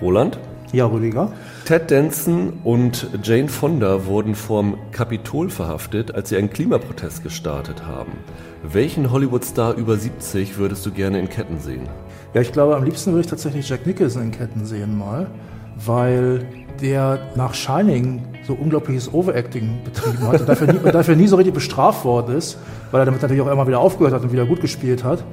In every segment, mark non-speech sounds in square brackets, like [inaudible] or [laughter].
Roland? Ja, Rüdiger. Ted Danson und Jane Fonda wurden vorm Kapitol verhaftet, als sie einen Klimaprotest gestartet haben. Welchen Hollywood-Star über 70 würdest du gerne in Ketten sehen? Ja, ich glaube, am liebsten würde ich tatsächlich Jack Nicholson in Ketten sehen mal, weil der nach Shining so unglaubliches Overacting betrieben hat und dafür nie, und dafür nie so richtig bestraft worden ist, weil er damit natürlich auch immer wieder aufgehört hat und wieder gut gespielt hat.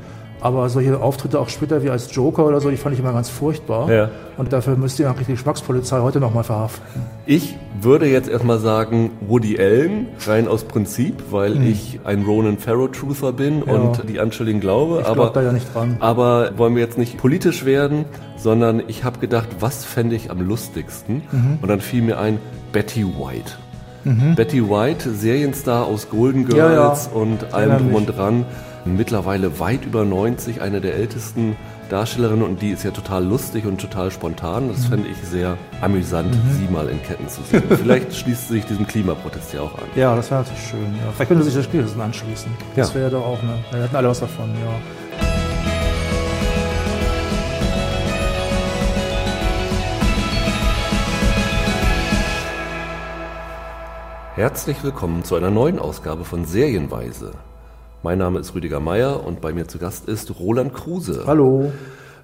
Aber solche Auftritte auch später wie als Joker oder so, die fand ich immer ganz furchtbar. Ja. Und dafür müsste ihr eigentlich die Geschmackspolizei heute nochmal verhaften. Ich würde jetzt erstmal sagen Woody Allen, rein aus Prinzip, weil ich ein Ronan Farrow Truther bin Ja. und die Anschuldigen glaube. Ich aber, glaub da ja nicht dran. aber wollen wir jetzt nicht politisch werden, sondern ich habe gedacht, was fände ich am lustigsten? Mhm. Und dann fiel mir ein Betty White. Betty White, Serienstar aus Golden Ja, ja. Girls und allem drum und dran. Mittlerweile weit über 90, eine der ältesten Darstellerinnen und die ist ja total lustig und total spontan. Mhm. Das fände ich sehr amüsant, sie mal in Ketten zu sehen. [laughs] Vielleicht schließt sie sich diesem Klimaprotest ja auch an. Ja, das wäre natürlich schön. Ja. Vielleicht könnte sich das Nicholson anschließen. Das Ja. wäre doch auch eine. Wir hätten alle was davon, ja. Herzlich willkommen zu einer neuen Ausgabe von Serienweise. Mein Name ist Rüdiger Meier und bei mir zu Gast ist Roland Kruse. Hallo.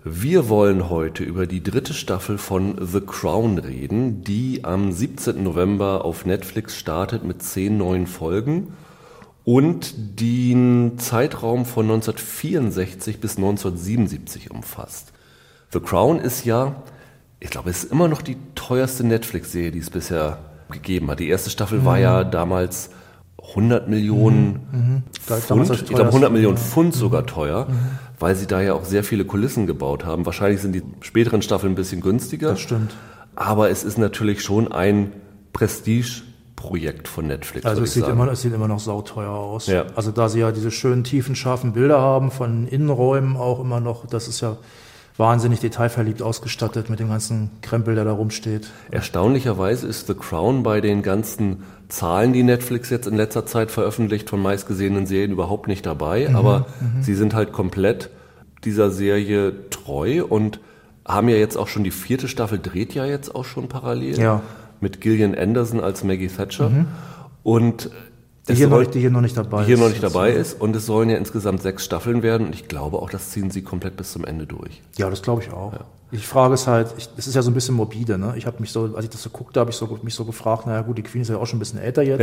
Wir wollen heute über die dritte Staffel von The Crown reden, die am 17. November auf Netflix startet mit zehn neuen Folgen und den Zeitraum von 1964 bis 1977 umfasst. The Crown ist ja, ich glaube, es ist immer noch die teuerste Netflix-Serie, die es bisher gegeben hat. Die erste Staffel war ja damals 100 Millionen Galt Pfund, damals als ich glaube 100 teuerste, Millionen. Pfund sogar teuer, weil sie da ja auch sehr viele Kulissen gebaut haben. Wahrscheinlich sind die späteren Staffeln ein bisschen günstiger. Das stimmt. Aber es ist natürlich schon ein Prestigeprojekt von Netflix. Also es sieht, sagen. immer, es sieht immer noch sauteuer aus. Ja. Also da sie ja diese schönen, tiefen, scharfen Bilder haben von Innenräumen auch immer noch, das ist ja wahnsinnig detailverliebt ausgestattet mit dem ganzen Krempel, der da rumsteht. Erstaunlicherweise ist The Crown bei den ganzen Zahlen, die Netflix jetzt in letzter Zeit veröffentlicht, von meistgesehenen Serien überhaupt nicht dabei. Mhm, aber sie sind halt komplett dieser Serie treu und haben ja jetzt auch schon die vierte Staffel, dreht ja jetzt auch schon parallel. Ja. Mhm. Mit Gillian Anderson als Maggie Thatcher. Und Die hier, noch soll- nicht, die hier noch nicht dabei die hier ist. noch nicht dabei ist. Und es sollen ja insgesamt sechs Staffeln werden. Und ich glaube auch, das ziehen sie komplett bis zum Ende durch. Ja, das glaube ich auch. Ich frage es halt, ich, es ist ja so ein bisschen morbide, ne? Ich habe mich so, als ich das so guckte, habe ich so, mich so gefragt, naja gut, die Queen ist ja auch schon ein bisschen älter jetzt.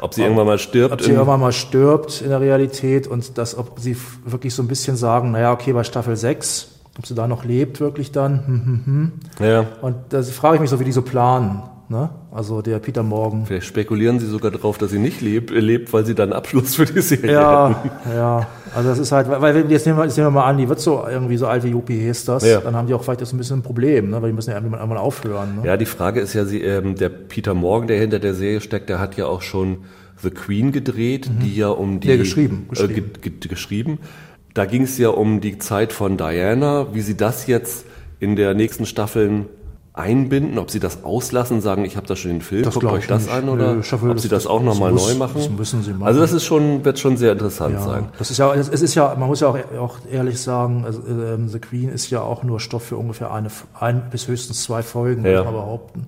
Ob sie irgendwann mal stirbt. Ob sie irgendwann mal stirbt in der Realität und dass, ob sie wirklich so ein bisschen sagen, naja, okay, bei Staffel 6, ob sie da noch lebt wirklich dann. Hm, hm, hm. ja. Und da frage ich mich so, wie die so planen. Ne? Also der Peter Morgan. Vielleicht spekulieren sie sogar darauf, dass sie nicht lebt, lebt weil sie dann Abschluss für die Serie Ja, hätten. ja. Also das ist halt, weil weil jetzt nehmen wir, jetzt nehmen wir mal an, die wird so irgendwie so alt wie Yuppie Hestas, Ja. dann haben die auch vielleicht jetzt ein bisschen ein Problem, ne? weil die müssen ja irgendwann einmal aufhören. Ne? Ja, die Frage ist ja, sie, ähm, der Peter Morgan, der hinter der Serie steckt, der hat ja auch schon The Queen gedreht, die ja um die... Nee, geschrieben, Äh, ge ge geschrieben. Da ging es ja um die Zeit von Diana, wie sie das jetzt in der nächsten Staffeln einbinden, ob sie das auslassen, sagen, ich habe da schon den Film, Das guckt euch das nicht. an oder hoffe, ob sie das das- auch das nochmal neu machen. das müssen sie machen. Also das ist schon, wird schon sehr interessant Ja, sein. das ist ja, es ist ja, man muss ja auch, auch ehrlich sagen, also, ähm, The Queen ist ja auch nur Stoff für ungefähr eine, ein bis höchstens zwei Folgen, Ja. ich mal behaupten.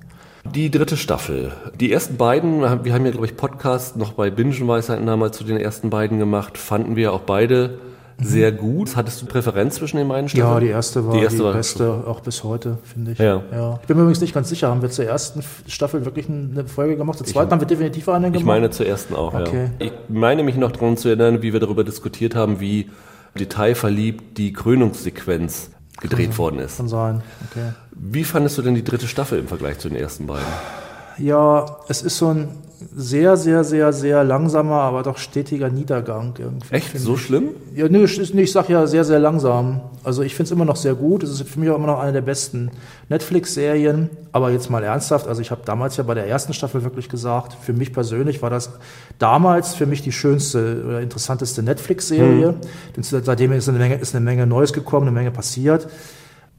Die dritte Staffel. Die ersten beiden, wir haben ja, glaube ich, Podcast noch bei Bingenweisheiten damals zu den ersten beiden gemacht, fanden wir auch beide sehr gut. Hattest du Präferenz zwischen den beiden Staffeln? Ja, die erste war die, Die erste war- beste, auch bis heute, finde ich. Ja. Ich bin mir übrigens nicht ganz sicher, haben wir zur ersten Staffel wirklich eine Folge gemacht? Zur zweiten haben wir definitiv eine gemacht? Ich meine zur ersten auch, Okay. ja. Ich meine mich noch daran zu erinnern, wie wir darüber diskutiert haben, wie detailverliebt die Krönungssequenz gedreht worden ist. Kann sein, okay. Wie fandest du denn die dritte Staffel im Vergleich zu den ersten beiden? Ja, es ist so ein sehr, sehr, sehr, sehr langsamer, aber doch stetiger Niedergang irgendwie. Echt? So schlimm? Ja, nee, ich, ich sag ja sehr, sehr langsam. Also ich finde es immer noch sehr gut. Es ist für mich auch immer noch eine der besten Netflix-Serien. Aber jetzt mal ernsthaft, also ich habe damals ja bei der ersten Staffel wirklich gesagt, für mich persönlich war das damals für mich die schönste oder interessanteste Netflix-Serie. Denn seitdem ist eine, Menge, ist eine Menge Neues gekommen, eine Menge passiert.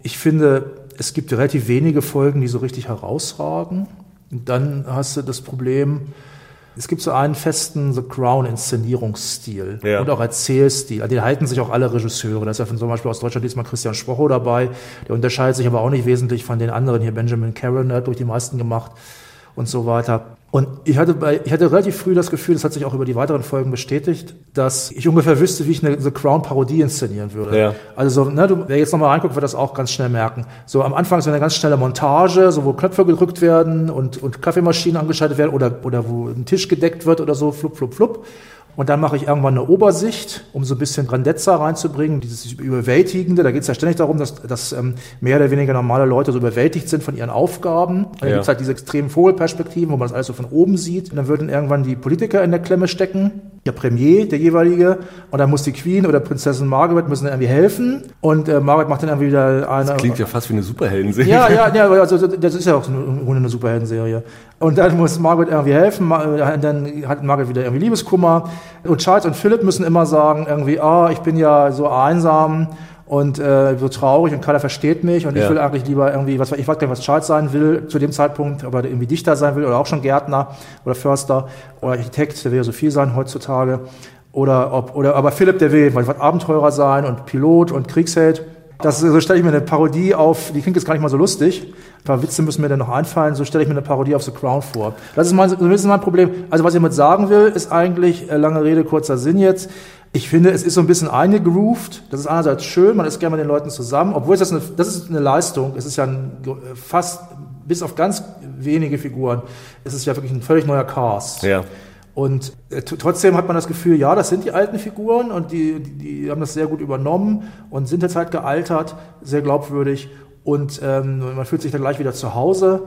Ich finde, es gibt relativ wenige Folgen, die so richtig herausragen. Und dann hast du das Problem, Es gibt so einen festen The Crown Inszenierungsstil Ja. und auch Erzählstil. An den halten sich auch alle Regisseure. Da ist ja von zum Beispiel aus Deutschland diesmal Christian Spocho dabei. Der unterscheidet sich aber auch nicht wesentlich von den anderen. Hier Benjamin Caron hat durch die meisten gemacht und so weiter. Und ich hatte, bei, ich hatte relativ früh das Gefühl, das hat sich auch über die weiteren Folgen bestätigt, dass ich ungefähr wüsste, wie ich eine The Crown Parodie inszenieren würde. Ja. Also, so, ne, du, wer jetzt nochmal reinguckt, wird das auch ganz schnell merken. So am Anfang so eine ganz schnelle Montage, so wo Knöpfe gedrückt werden und, und Kaffeemaschinen angeschaltet werden oder, oder wo ein Tisch gedeckt wird oder so, flup, flup, flup. Und dann mache ich irgendwann eine Obersicht, um so ein bisschen Grandezza reinzubringen, dieses Überwältigende. Da geht es ja ständig darum, dass, dass ähm, mehr oder weniger normale Leute so überwältigt sind von ihren Aufgaben. Und dann Ja. gibt's halt diese extremen Vogelperspektiven, wo man das alles so von oben sieht. Und dann würden irgendwann die Politiker in der Klemme stecken, der Premier, der jeweilige, und dann muss die Queen oder Prinzessin Margaret müssen irgendwie helfen. Und äh, Margaret macht dann irgendwie wieder eine. Klingt ja fast wie eine Superheldenserie. Ja, ja, [laughs] ja, also das ist ja auch so eine, im Grunde eine Superheldenserie. Und dann muss Margaret irgendwie helfen, äh, dann hat Margaret wieder irgendwie Liebeskummer. Und Charles und Philipp müssen immer sagen, irgendwie, ah, ich bin ja so einsam und äh, so traurig und keiner versteht mich und ich Ja. will eigentlich lieber irgendwie, was ich weiß gar nicht, was Charles sein will zu dem Zeitpunkt, ob er irgendwie Dichter sein will oder auch schon Gärtner oder Förster oder Architekt, der will ja so viel sein heutzutage. Oder ob, oder aber Philipp, der will was Abenteurer sein und Pilot und Kriegsheld. Das, so stelle ich mir eine Parodie auf, die klingt jetzt gar nicht mal so lustig. Ein paar Witze müssen mir dann noch einfallen, so stelle ich mir eine Parodie auf The Crown vor. Das ist mein, ein bisschen mein Problem. Also was ich damit sagen will, ist eigentlich, äh, lange Rede, kurzer Sinn jetzt. Ich finde, es ist so ein bisschen eingegroovt. Das ist einerseits schön, man ist gerne mit den Leuten zusammen, obwohl es das eine, das ist eine Leistung. Es ist ja ein, äh, fast, bis auf ganz wenige Figuren, es ist ja wirklich ein völlig neuer Cast. Ja. Und äh, trotzdem hat man das Gefühl, ja, das sind die alten Figuren und die, die, die haben das sehr gut übernommen und sind jetzt halt gealtert, sehr glaubwürdig und ähm, man fühlt sich dann gleich wieder zu Hause.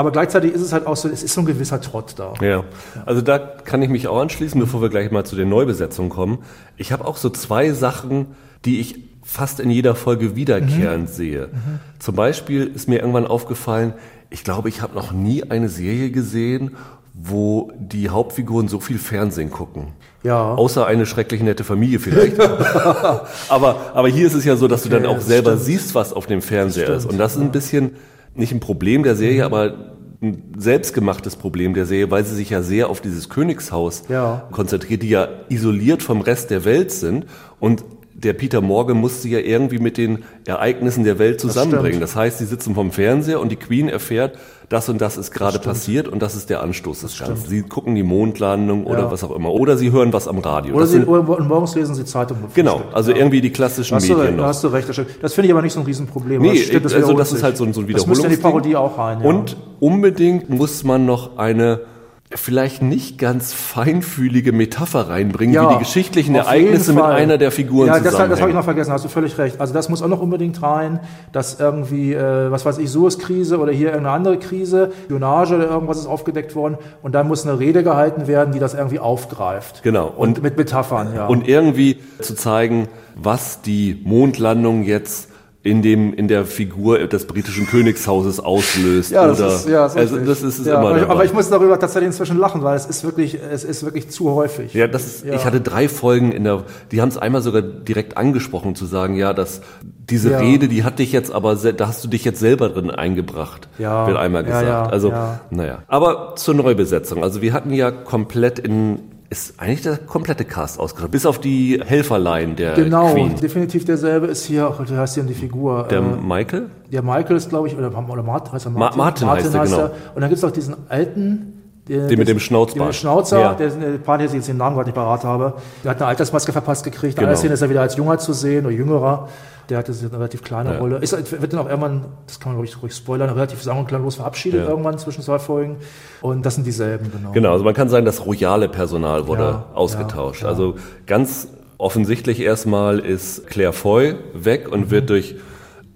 Aber gleichzeitig ist es halt auch so, es ist so ein gewisser Trott da. Ja, also da kann ich mich auch anschließen, bevor wir gleich mal zu der Neubesetzung kommen. Ich habe auch so zwei Sachen, die ich fast in jeder Folge wiederkehrend sehe. Zum Beispiel ist mir irgendwann aufgefallen, ich glaube, ich habe noch nie eine Serie gesehen, wo die Hauptfiguren so viel Fernsehen gucken. Ja. Außer eine schrecklich nette Familie vielleicht. [laughs] aber, aber hier ist es ja so, dass du dann Okay, auch selber stimmt. siehst, was auf dem Fernseher ist. Und das ist ein bisschen nicht ein Problem der Mhm. Serie, aber ein selbstgemachtes Problem der Serie, weil sie sich ja sehr auf dieses Königshaus Ja. konzentriert, die ja isoliert vom Rest der Welt sind. Und der Peter Morgan muss sie ja irgendwie mit den Ereignissen der Welt zusammenbringen. stimmt. Das, heißt, sie sitzen vom Fernseher und die Queen erfährt, das und das ist gerade passiert und das ist der Anstoß des Ganzen. Sie gucken die Mondlandung oder Ja. was auch immer. Oder sie hören was am Radio. Oder Das sie, sind- oder, morgens lesen sie Zeitung. Genau, Frühstück. also Ja. irgendwie die klassischen Hast du, Medien recht, noch. hast du recht. Das, finde ich aber nicht so ein Riesenproblem. Nee, das stimmt, das also das ist sich. halt so ein, so ein Das müsste in die. Parodie auch rein. Ja. Und unbedingt muss man noch eine vielleicht nicht ganz feinfühlige Metapher reinbringen, Ja, wie die geschichtlichen Ereignisse mit einer der Figuren Ja, das, das habe ich noch vergessen, hast du völlig recht. Also das muss auch noch unbedingt rein, dass irgendwie, äh, was weiß ich, Suez-Krise oder hier irgendeine andere Krise, Spionage oder irgendwas ist aufgedeckt worden und dann muss eine Rede gehalten werden, die das irgendwie aufgreift. Genau. Und, Und, mit Metaphern, ja. und irgendwie zu zeigen, was die Mondlandung jetzt in dem in der Figur des britischen Königshauses auslöst. ja, das oder, ist, ja, das also das ist es ja, immer aber, ich, aber ich muss darüber tatsächlich inzwischen lachen, weil es ist wirklich, es ist wirklich zu häufig. Ja, das ist, Ja. ich hatte drei Folgen in der, die haben es einmal sogar direkt angesprochen, zu sagen, ja, dass diese Ja. Rede, die hat dich jetzt aber, da hast du dich jetzt selber drin eingebracht, Ja. wird einmal gesagt. also, ja. naja. Aber zur Neubesetzung. Also wir hatten ja komplett in, ist eigentlich der komplette Cast ausgestattet, bis auf die Helferlein der Genau, Queen. definitiv derselbe ist hier, ach, wie heißt denn die Figur? Der Äh, Michael? Der Michael ist, glaube ich, oder, oder Martin, heißt er Ma- Martin heißt er, genau. Und dann gibt es auch diesen alten. Der, Den mit dem der- Schnauzbart. Den mit dem Schnauzer, Ja. der ist eine Paar, der jetzt den Namen gerade nicht parat habe. Der hat eine Altersmaske verpasst gekriegt. Genau. Eine Szene ist er wieder als Junger zu sehen oder Jüngerer. Der hatte eine relativ kleine Ja. Rolle. Ist, wird dann auch irgendwann, das kann man glaube ich ruhig spoilern, relativ sang- und klanglos verabschiedet Ja. irgendwann zwischen zwei Folgen. Und das sind dieselben, genau. Genau, also man kann sagen, das royale Personal wurde ausgetauscht. ja. Also ganz offensichtlich erstmal ist Claire Foy weg und Mhm. wird durch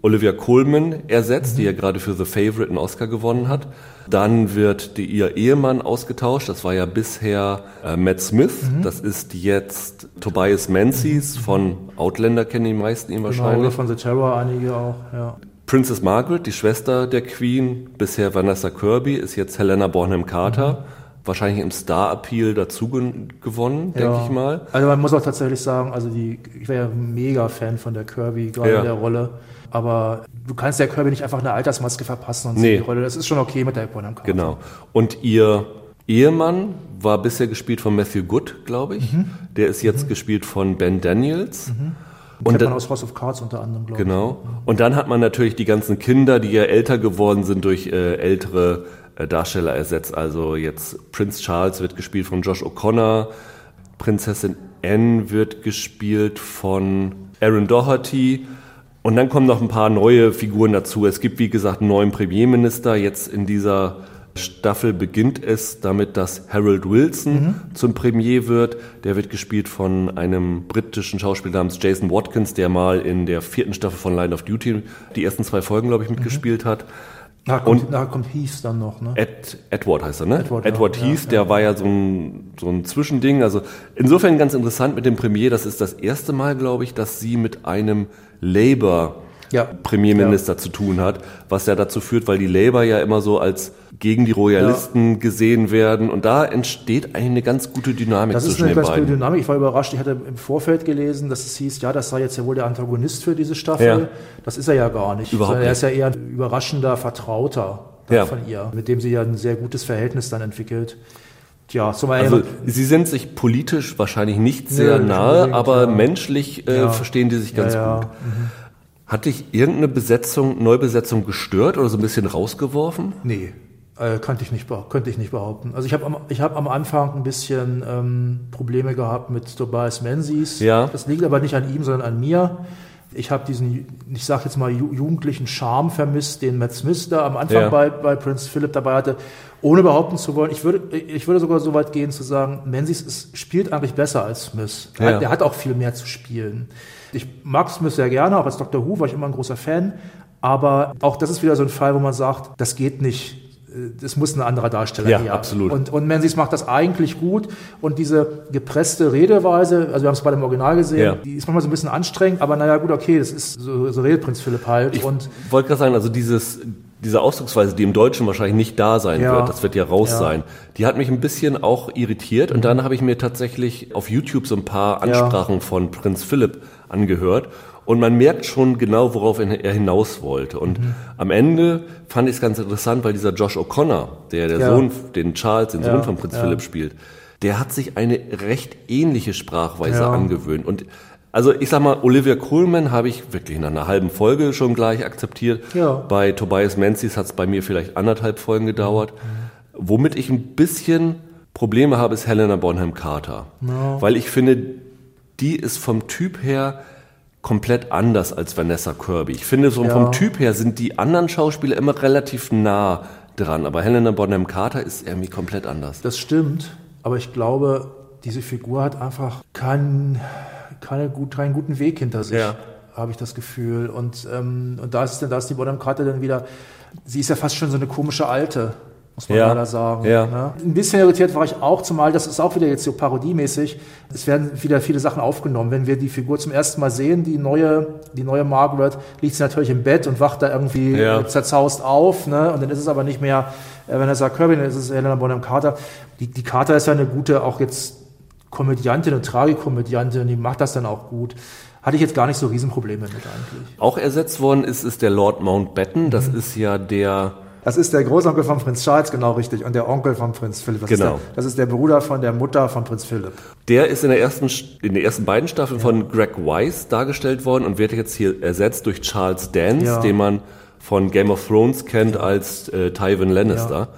Olivia Colman ersetzt, die ja gerade für The Favorite einen Oscar gewonnen hat. Dann wird die, ihr Ehemann ausgetauscht. Das war ja bisher äh, Matt Smith. Mhm. Das ist jetzt Tobias Menzies von Outlander, kennen die meisten ihn Genau, wahrscheinlich. oder von The Terror einige auch, ja. Princess Margaret, die Schwester der Queen, bisher Vanessa Kirby, ist jetzt Helena Bonham Carter. Wahrscheinlich im Star-Appeal dazu gewonnen, denke Ja. ich mal. Also man muss auch tatsächlich sagen, also die, ich wäre ja mega Fan von der Kirby, gerade Ja. in der Rolle. Aber du kannst der Kirby nicht einfach eine Altersmaske verpassen und Nee. die Rolle. Das ist schon okay mit der Bonham Carter. Genau. Und ihr Ehemann war bisher gespielt von Matthew Good, glaube ich. Mhm. Der ist jetzt mhm. gespielt von Ben Daniels. Mhm. Und kennt man aus House of Cards unter anderem, glaube genau. ich. Genau. Und dann hat man natürlich die ganzen Kinder, die ja älter geworden sind durch äh, ältere Darsteller ersetzt. Also jetzt Prince Charles wird gespielt von Josh O'Connor, Prinzessin Anne wird gespielt von Aaron Doherty. Und dann kommen noch ein paar neue Figuren dazu. Es gibt, wie gesagt, einen neuen Premierminister. Jetzt in dieser Staffel beginnt es damit, dass Harold Wilson mhm. zum Premier wird. Der wird gespielt von einem britischen Schauspieler namens Jason Watkins, der mal in der vierten Staffel von Line of Duty die ersten zwei Folgen, glaube ich, mitgespielt mhm. hat. Da kommt, und kommt Heath dann noch, ne? Ed, Edward heißt er, ne? Edward, Edward ja, Heath, ja, der ja. war ja so ein, so ein Zwischending. Also insofern ganz interessant mit dem Premier. Das ist das erste Mal, glaube ich, dass sie mit einem Labour. Premierminister zu tun hat, was ja dazu führt, weil die Labour ja immer so als gegen die Royalisten ja. gesehen werden und da entsteht eine ganz gute Dynamik das zwischen den beiden. Das ist eine ganz gute Dynamik. Ich war überrascht, ich hatte im Vorfeld gelesen, dass es hieß, ja, das sei jetzt ja wohl der Antagonist für diese Staffel. Ja. Das ist er ja gar nicht. Überhaupt nicht. Er ist ja eher ein überraschender Vertrauter ja. von ihr, mit dem sie ja ein sehr gutes Verhältnis dann entwickelt. Tja, zum also sie sind sich politisch wahrscheinlich nicht sehr nee, nahe, aber menschlich äh, verstehen die sich ganz gut. Mhm. Hat dich irgendeine Besetzung, Neubesetzung gestört oder so ein bisschen rausgeworfen? Nee, äh, könnte ich nicht, könnte ich nicht behaupten. Also ich habe am, ich hab am Anfang ein bisschen ähm, Probleme gehabt mit Tobias Menzies. Ja. Das liegt aber nicht an ihm, sondern an mir. Ich habe diesen, ich sage jetzt mal, jugendlichen Charme vermisst, den Matt Smith da am Anfang ja. bei, bei Prince Philip dabei hatte, ohne behaupten zu wollen. Ich würde, ich würde sogar so weit gehen zu sagen, Menzies ist, spielt eigentlich besser als Smith. Ja. Er, der hat auch viel mehr zu spielen. Ich mag Smith sehr gerne, auch als Dr. Who war ich immer ein großer Fan. Aber auch das ist wieder so ein Fall, wo man sagt, das geht nicht. Es muss ein anderer Darsteller ja, her. absolut. Und, und Menzies macht das eigentlich gut. Und diese gepresste Redeweise, also wir haben es bei dem Original gesehen, ja. die ist manchmal so ein bisschen anstrengend, aber naja, gut, okay, das ist so, so redet Prinz Philipp halt. Ich und wollte gerade sagen, also dieses, diese Ausdrucksweise, die im Deutschen wahrscheinlich nicht da sein ja. wird, das wird ja raus ja. sein, die hat mich ein bisschen auch irritiert. Und dann habe ich mir tatsächlich auf YouTube so ein paar Ansprachen von Prinz Philipp angehört. Und man merkt schon genau, worauf er hinaus wollte. Und mhm. am Ende fand ich es ganz interessant, weil dieser Josh O'Connor, der der ja. Sohn, den Charles, den ja. Sohn von Prinz ja. Philipp spielt, der hat sich eine recht ähnliche Sprachweise angewöhnt. Und also ich sag mal, Olivia Coleman habe ich wirklich nach einer halben Folge schon gleich akzeptiert. Ja. Bei Tobias Menzies hat es bei mir vielleicht anderthalb Folgen gedauert. Mhm. Womit ich ein bisschen Probleme habe, ist Helena Bonham Carter. No. Weil ich finde, die ist vom Typ her komplett anders als Vanessa Kirby. Ich finde, so ja. vom Typ her sind die anderen Schauspieler immer relativ nah dran, aber Helena Bonham Carter ist irgendwie komplett anders. Das stimmt, aber ich glaube, diese Figur hat einfach keinen, keine gut, keinen guten Weg hinter sich. Ja. Habe ich das Gefühl. Und, ähm, und da ist, da ist die Bonham Carter dann wieder, sie ist ja fast schon so eine komische Alte muss man ja. leider sagen. Ja. Ne? Ein bisschen irritiert war ich auch, zumal das ist auch wieder jetzt so parodiemäßig. Es werden wieder viele Sachen aufgenommen. Wenn wir die Figur zum ersten Mal sehen, die neue, die neue Margaret, liegt sie natürlich im Bett und wacht da irgendwie ja. zerzaust auf. Ne? Und dann ist es aber nicht mehr äh, Vanessa Kirby, dann ist es Helena Bonham Carter. Die, die Carter ist ja eine gute, auch jetzt Komödiantin, eine Tragikomödiantin, die macht das dann auch gut hatte ich jetzt gar nicht so Riesenprobleme mit eigentlich. Auch ersetzt worden ist, ist der Lord Mountbatten. Das mhm. ist ja der das ist der Großonkel von Prinz Charles, genau richtig, und der Onkel von Prinz Philipp. Das genau. Ist der, das ist der Bruder von der Mutter von Prinz Philipp. Der ist in der ersten, in den ersten beiden Staffeln ja. von Greg Weiss dargestellt worden und wird jetzt hier ersetzt durch Charles Dance, ja. den man von Game of Thrones kennt als äh, Tywin Lannister. Ja.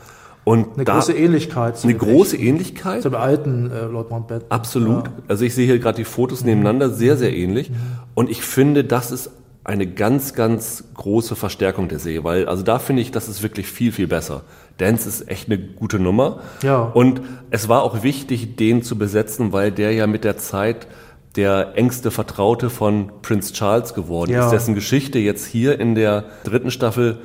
Und eine große Ähnlichkeit. Eine große Ähnlichkeit. Zum alten äh, Lord Mountbatten. Absolut. Ja. Also ich sehe hier gerade die Fotos nebeneinander, sehr, sehr ähnlich. Mhm. Und ich finde, das ist eine ganz, ganz große Verstärkung der Serie, weil also da finde ich, das ist wirklich viel, viel besser. Dance ist echt eine gute Nummer. Ja. Und es war auch wichtig, den zu besetzen, weil der ja mit der Zeit der engste Vertraute von Prince Charles geworden ja. ist, dessen Geschichte jetzt hier in der dritten Staffel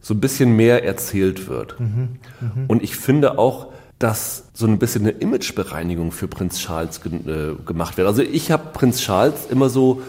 so ein bisschen mehr erzählt wird. Mhm. Mhm. Und ich finde auch, dass so ein bisschen eine Imagebereinigung für Prinz Charles ge äh, gemacht wird. Also ich habe Prinz Charles immer so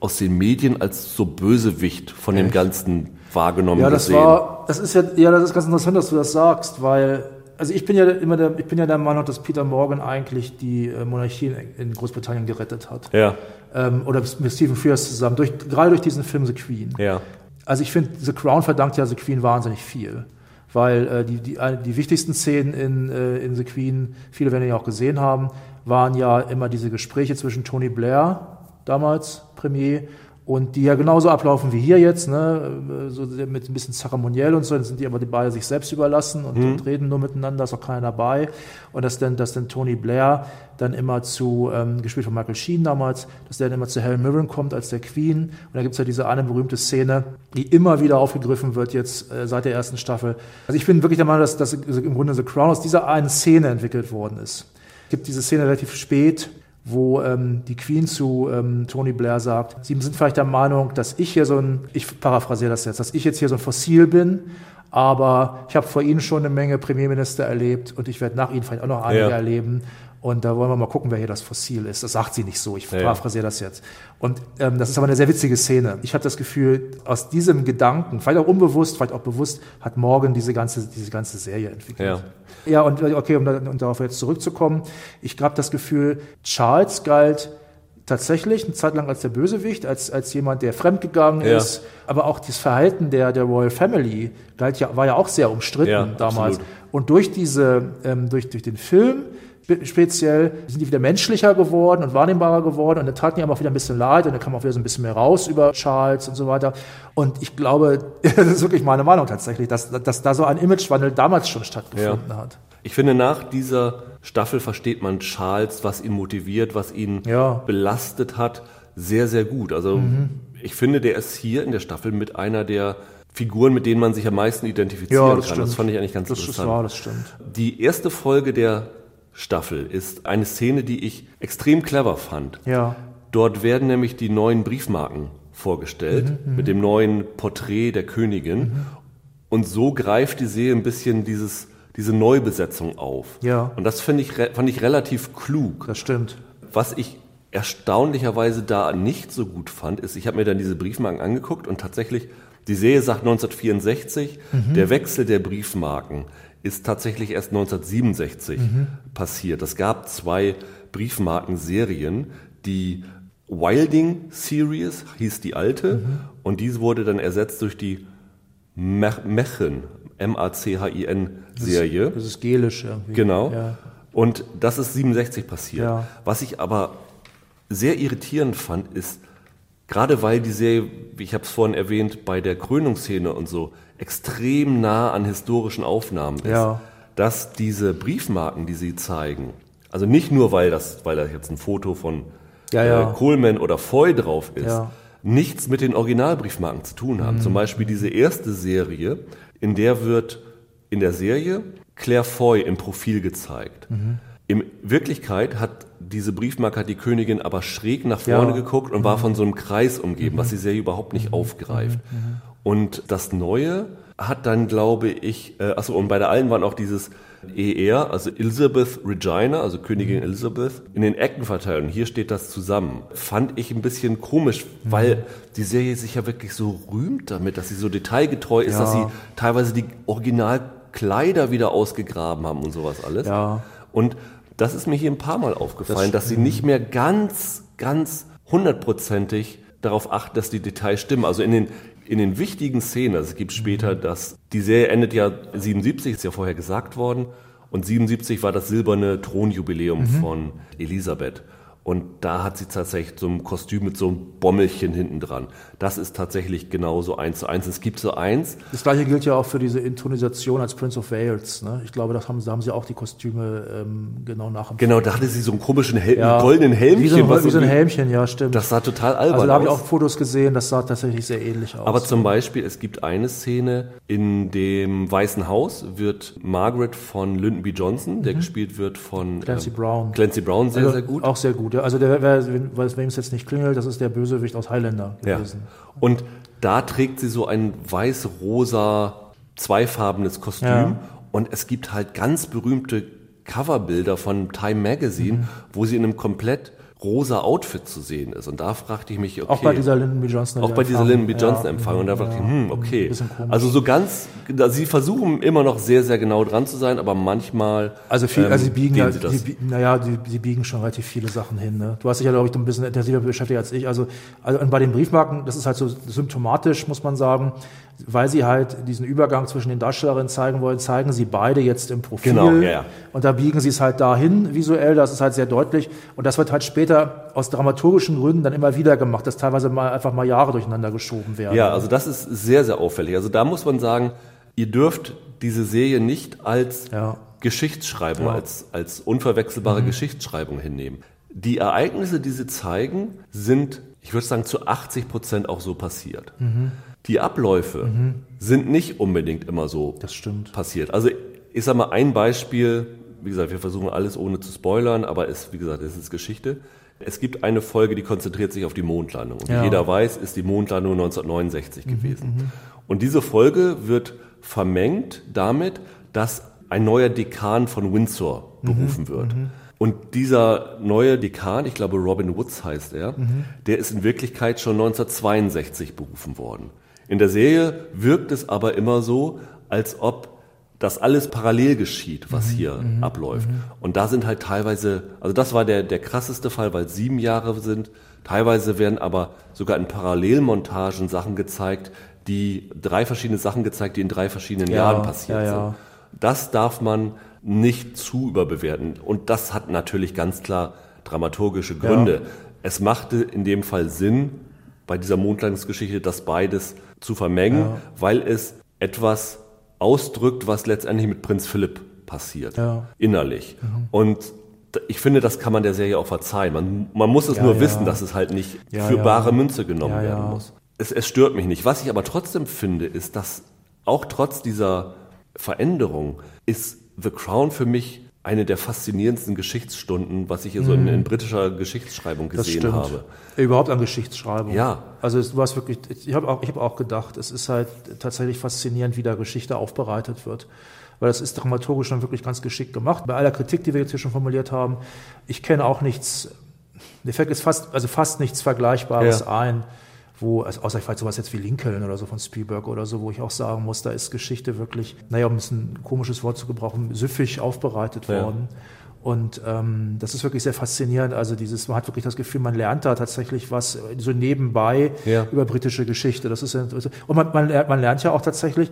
aus den Medien als so Bösewicht von dem Ganzen wahrgenommen ja, das gesehen. War, das ist ja, ja, das ist ganz interessant, dass du das sagst, weil, also ich bin ja immer der, ich bin ja der Meinung, dass Peter Morgan eigentlich die äh, Monarchie in, Großbritannien gerettet hat. Ja. Ähm, oder mit Stephen Frears zusammen, durch, gerade durch diesen Film The Queen. Ja. Also ich finde, The Crown verdankt ja The Queen wahnsinnig viel. weil äh, die, die, die wichtigsten Szenen in, äh, in The Queen, viele werden ja auch gesehen haben, waren ja immer diese Gespräche zwischen Tony Blair, damals Premier, und die ja genauso ablaufen wie hier jetzt, ne, so mit ein bisschen zeremoniell und so, dann sind die aber die beide sich selbst überlassen und, mhm. und reden nur miteinander, ist auch keiner dabei. Und dass dann, dass dann Tony Blair dann immer zu, ähm, gespielt von Michael Sheen damals, dass der dann immer zu Helen Mirren kommt als der Queen. Und da gibt's ja diese eine berühmte Szene, die immer wieder aufgegriffen wird jetzt äh, seit der ersten Staffel. Also ich bin wirklich der Meinung, dass, dass im Grunde The Crown aus dieser einen Szene entwickelt worden ist. Es gibt diese Szene relativ spät, wo ähm, die Queen zu ähm, Tony Blair sagt, Sie sind vielleicht der Meinung, dass ich hier so ein, ich paraphrasiere das jetzt, dass ich jetzt hier so ein Fossil bin, aber ich habe vor Ihnen schon eine Menge Premierminister erlebt und ich werde nach Ihnen vielleicht auch noch einige ja. erleben. Und da wollen wir mal gucken, wer hier das Fossil ist. Das sagt sie nicht so. Ich ja, paraphrasiere das jetzt. Und ähm, das ist aber eine sehr witzige Szene. Ich habe das Gefühl, aus diesem Gedanken, vielleicht auch unbewusst, vielleicht auch bewusst, hat Morgan diese ganze, diese ganze Serie entwickelt. Ja, ja und okay, um, um darauf jetzt zurückzukommen, ich habe das Gefühl, Charles galt tatsächlich eine Zeit lang als der Bösewicht, als, als jemand, der fremdgegangen ja. ist. Aber auch das Verhalten der, der Royal Family galt ja, war ja auch sehr umstritten ja, damals. Absolut. Und durch diese, ähm, durch, durch den Film speziell sind die wieder menschlicher geworden und wahrnehmbarer geworden und dann taten die aber auch wieder ein bisschen leid und dann kam auch wieder so ein bisschen mehr raus über Charles und so weiter. Und ich glaube, [laughs] das ist wirklich meine Meinung tatsächlich, dass, dass da so ein Imagewandel damals schon stattgefunden ja. hat. Ich finde, nach dieser Staffel versteht man Charles, was ihn motiviert, was ihn ja. belastet hat, sehr, sehr gut. Also mhm. ich finde, der ist hier in der Staffel mit einer der Figuren, mit denen man sich am meisten identifizieren ja, das kann. Stimmt. Das fand ich eigentlich ganz das interessant. Ist wahr, das stimmt. Die erste Folge der Staffel ist eine Szene, die ich extrem clever fand. Ja. Dort werden nämlich die neuen Briefmarken vorgestellt mhm, mhm. mit dem neuen Porträt der Königin. Mhm. Und so greift die Serie ein bisschen dieses, diese Neubesetzung auf. Ja. Und das finde ich, fand ich relativ klug. Das stimmt. Was ich erstaunlicherweise da nicht so gut fand, ist, ich habe mir dann diese Briefmarken angeguckt und tatsächlich, die Serie sagt 1964, mhm. der Wechsel der Briefmarken ist tatsächlich erst 1967 mhm. passiert. Es gab zwei Briefmarkenserien, die Wilding Series hieß die alte mhm. und diese wurde dann ersetzt durch die Mechin, M-A-C-H-I-N Serie. Das ist, das ist gelisch irgendwie. Genau. Ja. Und das ist 67 passiert. Ja. Was ich aber sehr irritierend fand, ist, gerade weil die Serie, wie ich habe es vorhin erwähnt, bei der Krönungsszene und so extrem nah an historischen Aufnahmen ist, ja. dass diese Briefmarken, die sie zeigen, also nicht nur, weil das, weil da jetzt ein Foto von ja, ja. Äh, Coleman oder Foy drauf ist, nichts mit den Originalbriefmarken zu tun haben. Mhm. Zum Beispiel diese erste Serie, in der wird in der Serie Claire Foy im Profil gezeigt. Mhm. In Wirklichkeit hat diese Briefmarke hat die Königin aber schräg nach vorne ja. geguckt und mhm. war von so einem Kreis umgeben, mhm. was die Serie überhaupt nicht mhm. aufgreift. Mhm. Mhm. Und das Neue hat dann, glaube ich, äh, achso, und bei der allen waren auch dieses ER, also Elizabeth Regina, also Königin mhm. Elizabeth, in den Ecken verteilt. Und hier steht das zusammen. Fand ich ein bisschen komisch, weil die Serie sich ja wirklich so rühmt damit, dass sie so detailgetreu ist, ja. dass sie teilweise die Originalkleider wieder ausgegraben haben und sowas alles. Ja. Und das ist mir hier ein paar Mal aufgefallen, das dass sie nicht mehr ganz, ganz hundertprozentig darauf achten, dass die Details stimmen. Also in den in den wichtigen Szenen, also es gibt später, mhm. dass die Serie endet ja 77, ist ja vorher gesagt worden, und 77 war das silberne Thronjubiläum mhm. von Elisabeth. Und da hat sie tatsächlich so ein Kostüm mit so einem Bommelchen hinten dran. Das ist tatsächlich genauso eins zu eins. Es gibt so eins. Das gleiche gilt ja auch für diese Intonisation als Prince of Wales. Ne? Ich glaube, das haben, da haben sie auch die Kostüme ähm, genau nachempfunden. Genau, da hatte sie so einen komischen Hel ja, goldenen Helmchen. Wie so, ein, wie so ein Helmchen, ja, stimmt. Das sah total albern aus. Also da habe ich auch Fotos gesehen, das sah tatsächlich sehr ähnlich aus. Aber zum Beispiel, es gibt eine Szene in dem Weißen Haus, wird Margaret von Lyndon B. Johnson, der mhm. gespielt wird von Clancy ähm, Brown. Clancy Brown, sehr, also, sehr gut. Auch sehr gut, ja. Also der, wer, wem es jetzt nicht klingelt, das ist der Bösewicht aus Highlander gewesen. Ja. Und da trägt sie so ein weiß-rosa, zweifarbenes Kostüm. Ja. Und es gibt halt ganz berühmte Coverbilder von Time Magazine, mhm. wo sie in einem komplett rosa Outfit zu sehen ist. Und da fragte ich mich, okay. Auch bei dieser Lyndon B. Johnson. Auch bei dieser Lyndon B. Johnson ja, Empfang. Und da dachte ich, hm, okay. Also so ganz, sie versuchen immer noch sehr, sehr genau dran zu sein, aber manchmal. Also viel, ähm, also sie biegen ja, sie das. Die, naja, die, sie biegen schon relativ viele Sachen hin. Ne? Du hast dich ja, glaube ich, ein bisschen intensiver beschäftigt als ich. Also, also bei den Briefmarken, das ist halt so symptomatisch, muss man sagen weil sie halt diesen Übergang zwischen den Darstellerinnen zeigen wollen, zeigen sie beide jetzt im Profil. Genau, ja, ja. Und da biegen sie es halt dahin visuell, das ist halt sehr deutlich. Und das wird halt später aus dramaturgischen Gründen dann immer wieder gemacht, dass teilweise mal einfach mal Jahre durcheinander geschoben werden. Ja, also das ist sehr, sehr auffällig. Also da muss man sagen, ihr dürft diese Serie nicht als ja. Geschichtsschreibung, ja. als, als unverwechselbare mhm. Geschichtsschreibung hinnehmen. Die Ereignisse, die sie zeigen, sind, ich würde sagen, zu 80 Prozent auch so passiert. Mhm die Abläufe mhm. sind nicht unbedingt immer so passiert. Also ich sage mal ein Beispiel, wie gesagt, wir versuchen alles ohne zu spoilern, aber es, wie gesagt, es ist Geschichte. Es gibt eine Folge, die konzentriert sich auf die Mondlandung. Und ja. wie jeder weiß, ist die Mondlandung 1969 mhm, gewesen. Mhm. Und diese Folge wird vermengt damit, dass ein neuer Dekan von Windsor mhm, berufen wird. Mhm. Und dieser neue Dekan, ich glaube Robin Woods heißt er, mhm. der ist in Wirklichkeit schon 1962 berufen worden. In der Serie wirkt es aber immer so, als ob das alles parallel geschieht, was mhm, hier mhm, abläuft. Mhm. Und da sind halt teilweise, also das war der, der krasseste Fall, weil sieben Jahre sind. Teilweise werden aber sogar in Parallelmontagen Sachen gezeigt, die drei verschiedene Sachen gezeigt, die in drei verschiedenen ja, Jahren passiert ja, ja. sind. Das darf man nicht zu überbewerten. Und das hat natürlich ganz klar dramaturgische Gründe. Es machte in dem Fall Sinn, bei dieser Mondlandungsgeschichte das beides zu vermengen, weil es etwas ausdrückt, was letztendlich mit Prinz Philipp passiert, ja. innerlich. Mhm. Und ich finde, das kann man der Serie auch verzeihen. Man, man muss es ja, nur wissen, dass es halt nicht für bare Münze genommen werden muss. Es, es stört mich nicht. Was ich aber trotzdem finde, ist, dass auch trotz dieser Veränderung ist The Crown für mich eine der faszinierendsten Geschichtsstunden, was ich hier so in, in mhm. britischer Geschichtsschreibung gesehen habe. Überhaupt an Geschichtsschreibung. Ja. Also du hast wirklich, ich habe auch, ich hab auch gedacht, es ist halt tatsächlich faszinierend, wie da Geschichte aufbereitet wird. Weil das ist dramaturgisch dann wirklich ganz geschickt gemacht. Bei aller Kritik, die wir jetzt hier schon formuliert haben, ich kenne auch nichts, mir fällt jetzt fast, also fast nichts Vergleichbares ja. ein wo, also außer vielleicht sowas jetzt wie Lincoln oder so von Spielberg oder so, wo ich auch sagen muss, da ist Geschichte wirklich, naja, um ein komisches Wort zu gebrauchen, süffig aufbereitet worden. Ja. Und ähm, das ist wirklich sehr faszinierend. Also dieses, man hat wirklich das Gefühl, man lernt da tatsächlich was so nebenbei ja. über britische Geschichte. Das ist und man, man, man lernt ja auch tatsächlich,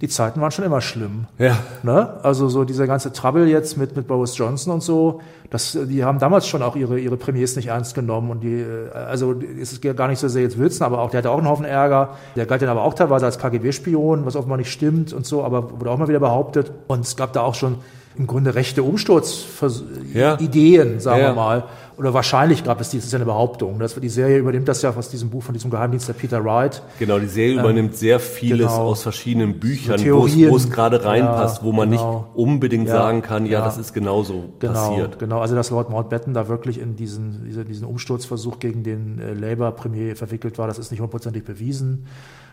die Zeiten waren schon immer schlimm. Ja. Ne? Also so dieser ganze Trouble jetzt mit, mit Boris Johnson und so, das, die haben damals schon auch ihre, ihre Premiers nicht ernst genommen und die, also es ist gar nicht so sehr jetzt Wilson, aber auch, der hatte auch einen Haufen Ärger. Der galt dann aber auch teilweise als KGB-Spion, was offenbar nicht stimmt und so, aber wurde auch mal wieder behauptet. Und es gab da auch schon im Grunde rechte Umsturzideen, ja. sagen ja. wir mal. Oder wahrscheinlich gab es die, das ist ja eine Behauptung. Das, die Serie übernimmt das ja aus diesem Buch von diesem Geheimdienst der Peter Wright. Genau, die Serie ähm, übernimmt sehr vieles genau. aus verschiedenen Büchern, wo es gerade reinpasst, ja, wo man genau. nicht unbedingt sagen kann, ja, das ist genauso genau, passiert. Genau, also dass Lord Mountbatten da wirklich in diesen, diesen, diesen Umsturzversuch gegen den äh, Labour-Premier verwickelt war, das ist nicht hundertprozentig bewiesen.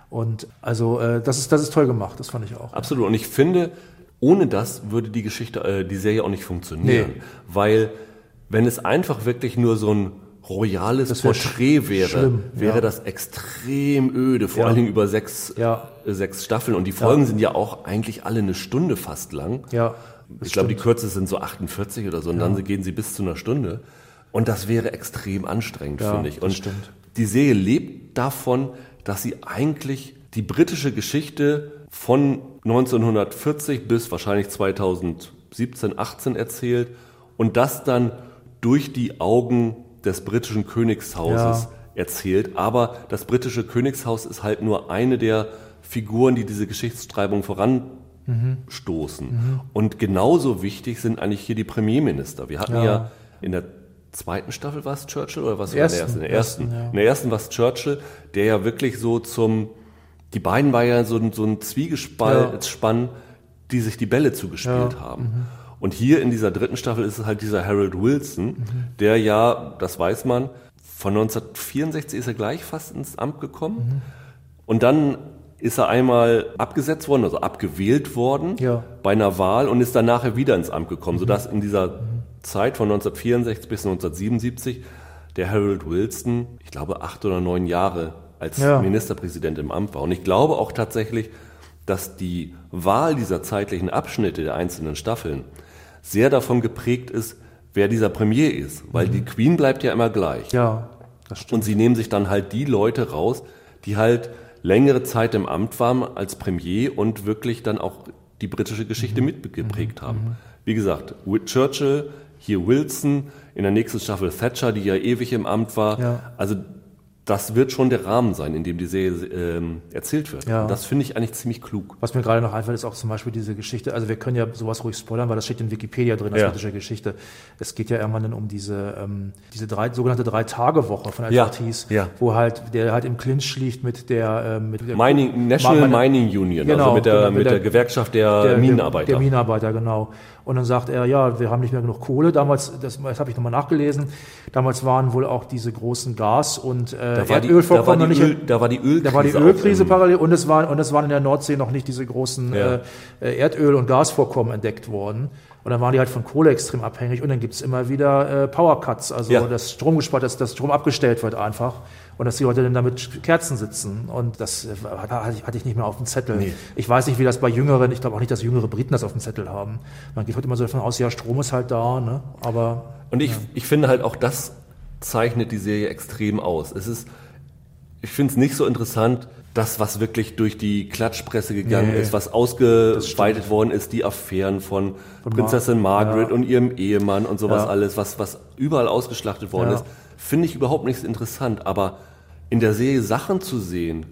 Und also äh, das ist das ist toll gemacht, das fand ich auch. Absolut. Und ich finde, ohne das würde die Geschichte, äh, die Serie auch nicht funktionieren. Nee. Weil, wenn es einfach wirklich nur so ein royales Porträt wäre, schlimm, wäre ja. das extrem öde, vor ja. allen Dingen über sechs, ja. äh, sechs Staffeln. Und die Folgen sind ja auch eigentlich alle eine Stunde fast lang. Ja, ich glaube, die Kürze sind so 48 oder so, und dann gehen sie bis zu einer Stunde. Und das wäre extrem anstrengend, finde ich. Und stimmt. die Serie lebt davon, dass sie eigentlich die britische Geschichte von 1940 bis wahrscheinlich 2017, 18 erzählt und das dann durch die Augen des britischen Königshauses ja. erzählt. Aber das britische Königshaus ist halt nur eine der Figuren, die diese Geschichtsschreibung voranstoßen. Mhm. Mhm. Und genauso wichtig sind eigentlich hier die Premierminister. Wir hatten ja, ja in der zweiten Staffel war es Churchill oder was war in der ersten? In der ersten, ersten ja. in der ersten war es Churchill, der ja wirklich so zum die beiden war ja so ein, so ein Zwiegespann, ja. die sich die Bälle zugespielt ja. haben. Mhm. Und hier in dieser dritten Staffel ist es halt dieser Harold Wilson, mhm. der ja, das weiß man, von 1964 ist er gleich fast ins Amt gekommen. Mhm. Und dann ist er einmal abgesetzt worden, also abgewählt worden ja. bei einer Wahl und ist dann nachher wieder ins Amt gekommen, mhm. sodass in dieser mhm. Zeit von 1964 bis 1977 der Harold Wilson, ich glaube, acht oder neun Jahre als Ja. Ministerpräsident im Amt war. Und ich glaube auch tatsächlich, dass die Wahl dieser zeitlichen Abschnitte der einzelnen Staffeln sehr davon geprägt ist, wer dieser Premier ist. Weil die Queen bleibt ja immer gleich. Ja, das stimmt. Und sie nehmen sich dann halt die Leute raus, die halt längere Zeit im Amt waren als Premier und wirklich dann auch die britische Geschichte mitgeprägt haben. Wie gesagt, Churchill, hier Wilson, in der nächsten Staffel Thatcher, die ja ewig im Amt war. Ja. Also das wird schon der Rahmen sein, in dem die Serie ähm, erzählt wird. Ja. Und das finde ich eigentlich ziemlich klug. Was mir gerade noch einfällt, ist auch zum Beispiel diese Geschichte, also wir können ja sowas ruhig spoilern, weil das steht in Wikipedia drin, als Ja. britische Geschichte. Es geht ja irgendwann dann um diese, ähm, diese drei, sogenannte Drei-Tage-Woche von Ja, Edward Heath, ja. wo halt, der halt im Clinch liegt mit der, ähm, mit der Mining, National Ma- Mining Union, Genau, also mit der, genau, mit der, der- Gewerkschaft der, der Minenarbeiter. Der Minenarbeiter, genau. Und dann sagt er, ja, wir haben nicht mehr genug Kohle. Damals, das, das habe ich nochmal nachgelesen, damals waren wohl auch diese großen Gas- und äh, da, war die, da, war Erdölvorkommen noch nicht... Öl, da war die Ölkrise. Da war die Ölkrise parallel und es waren und es waren in der Nordsee noch nicht diese großen Ja. äh, äh, Erdöl- und Gasvorkommen entdeckt worden. Und dann waren die halt von Kohle extrem abhängig und dann gibt's immer wieder äh, Powercuts, also Ja. das Strom gespart, dass das Strom abgestellt wird einfach und dass die Leute dann damit Kerzen sitzen und das äh, hatte ich- nicht mehr auf dem Zettel. Nee. Ich weiß nicht, wie das bei Jüngeren, ich glaube auch nicht, dass jüngere Briten das auf dem Zettel haben. Man geht heute immer so davon aus, ja, Strom ist halt da, ne? aber Und ich, ich finde halt auch das zeichnet die Serie extrem aus. Es ist, ich finde es nicht so interessant, das, was wirklich durch die Klatschpresse gegangen Nee, ist, was ausgeweitet worden ist, die Affären von, Von Prinzessin Mar- Margaret ja. und ihrem Ehemann und sowas Ja. alles, was, was überall ausgeschlachtet worden Ja. ist, finde ich überhaupt nicht so interessant. Aber in der Serie Sachen zu sehen,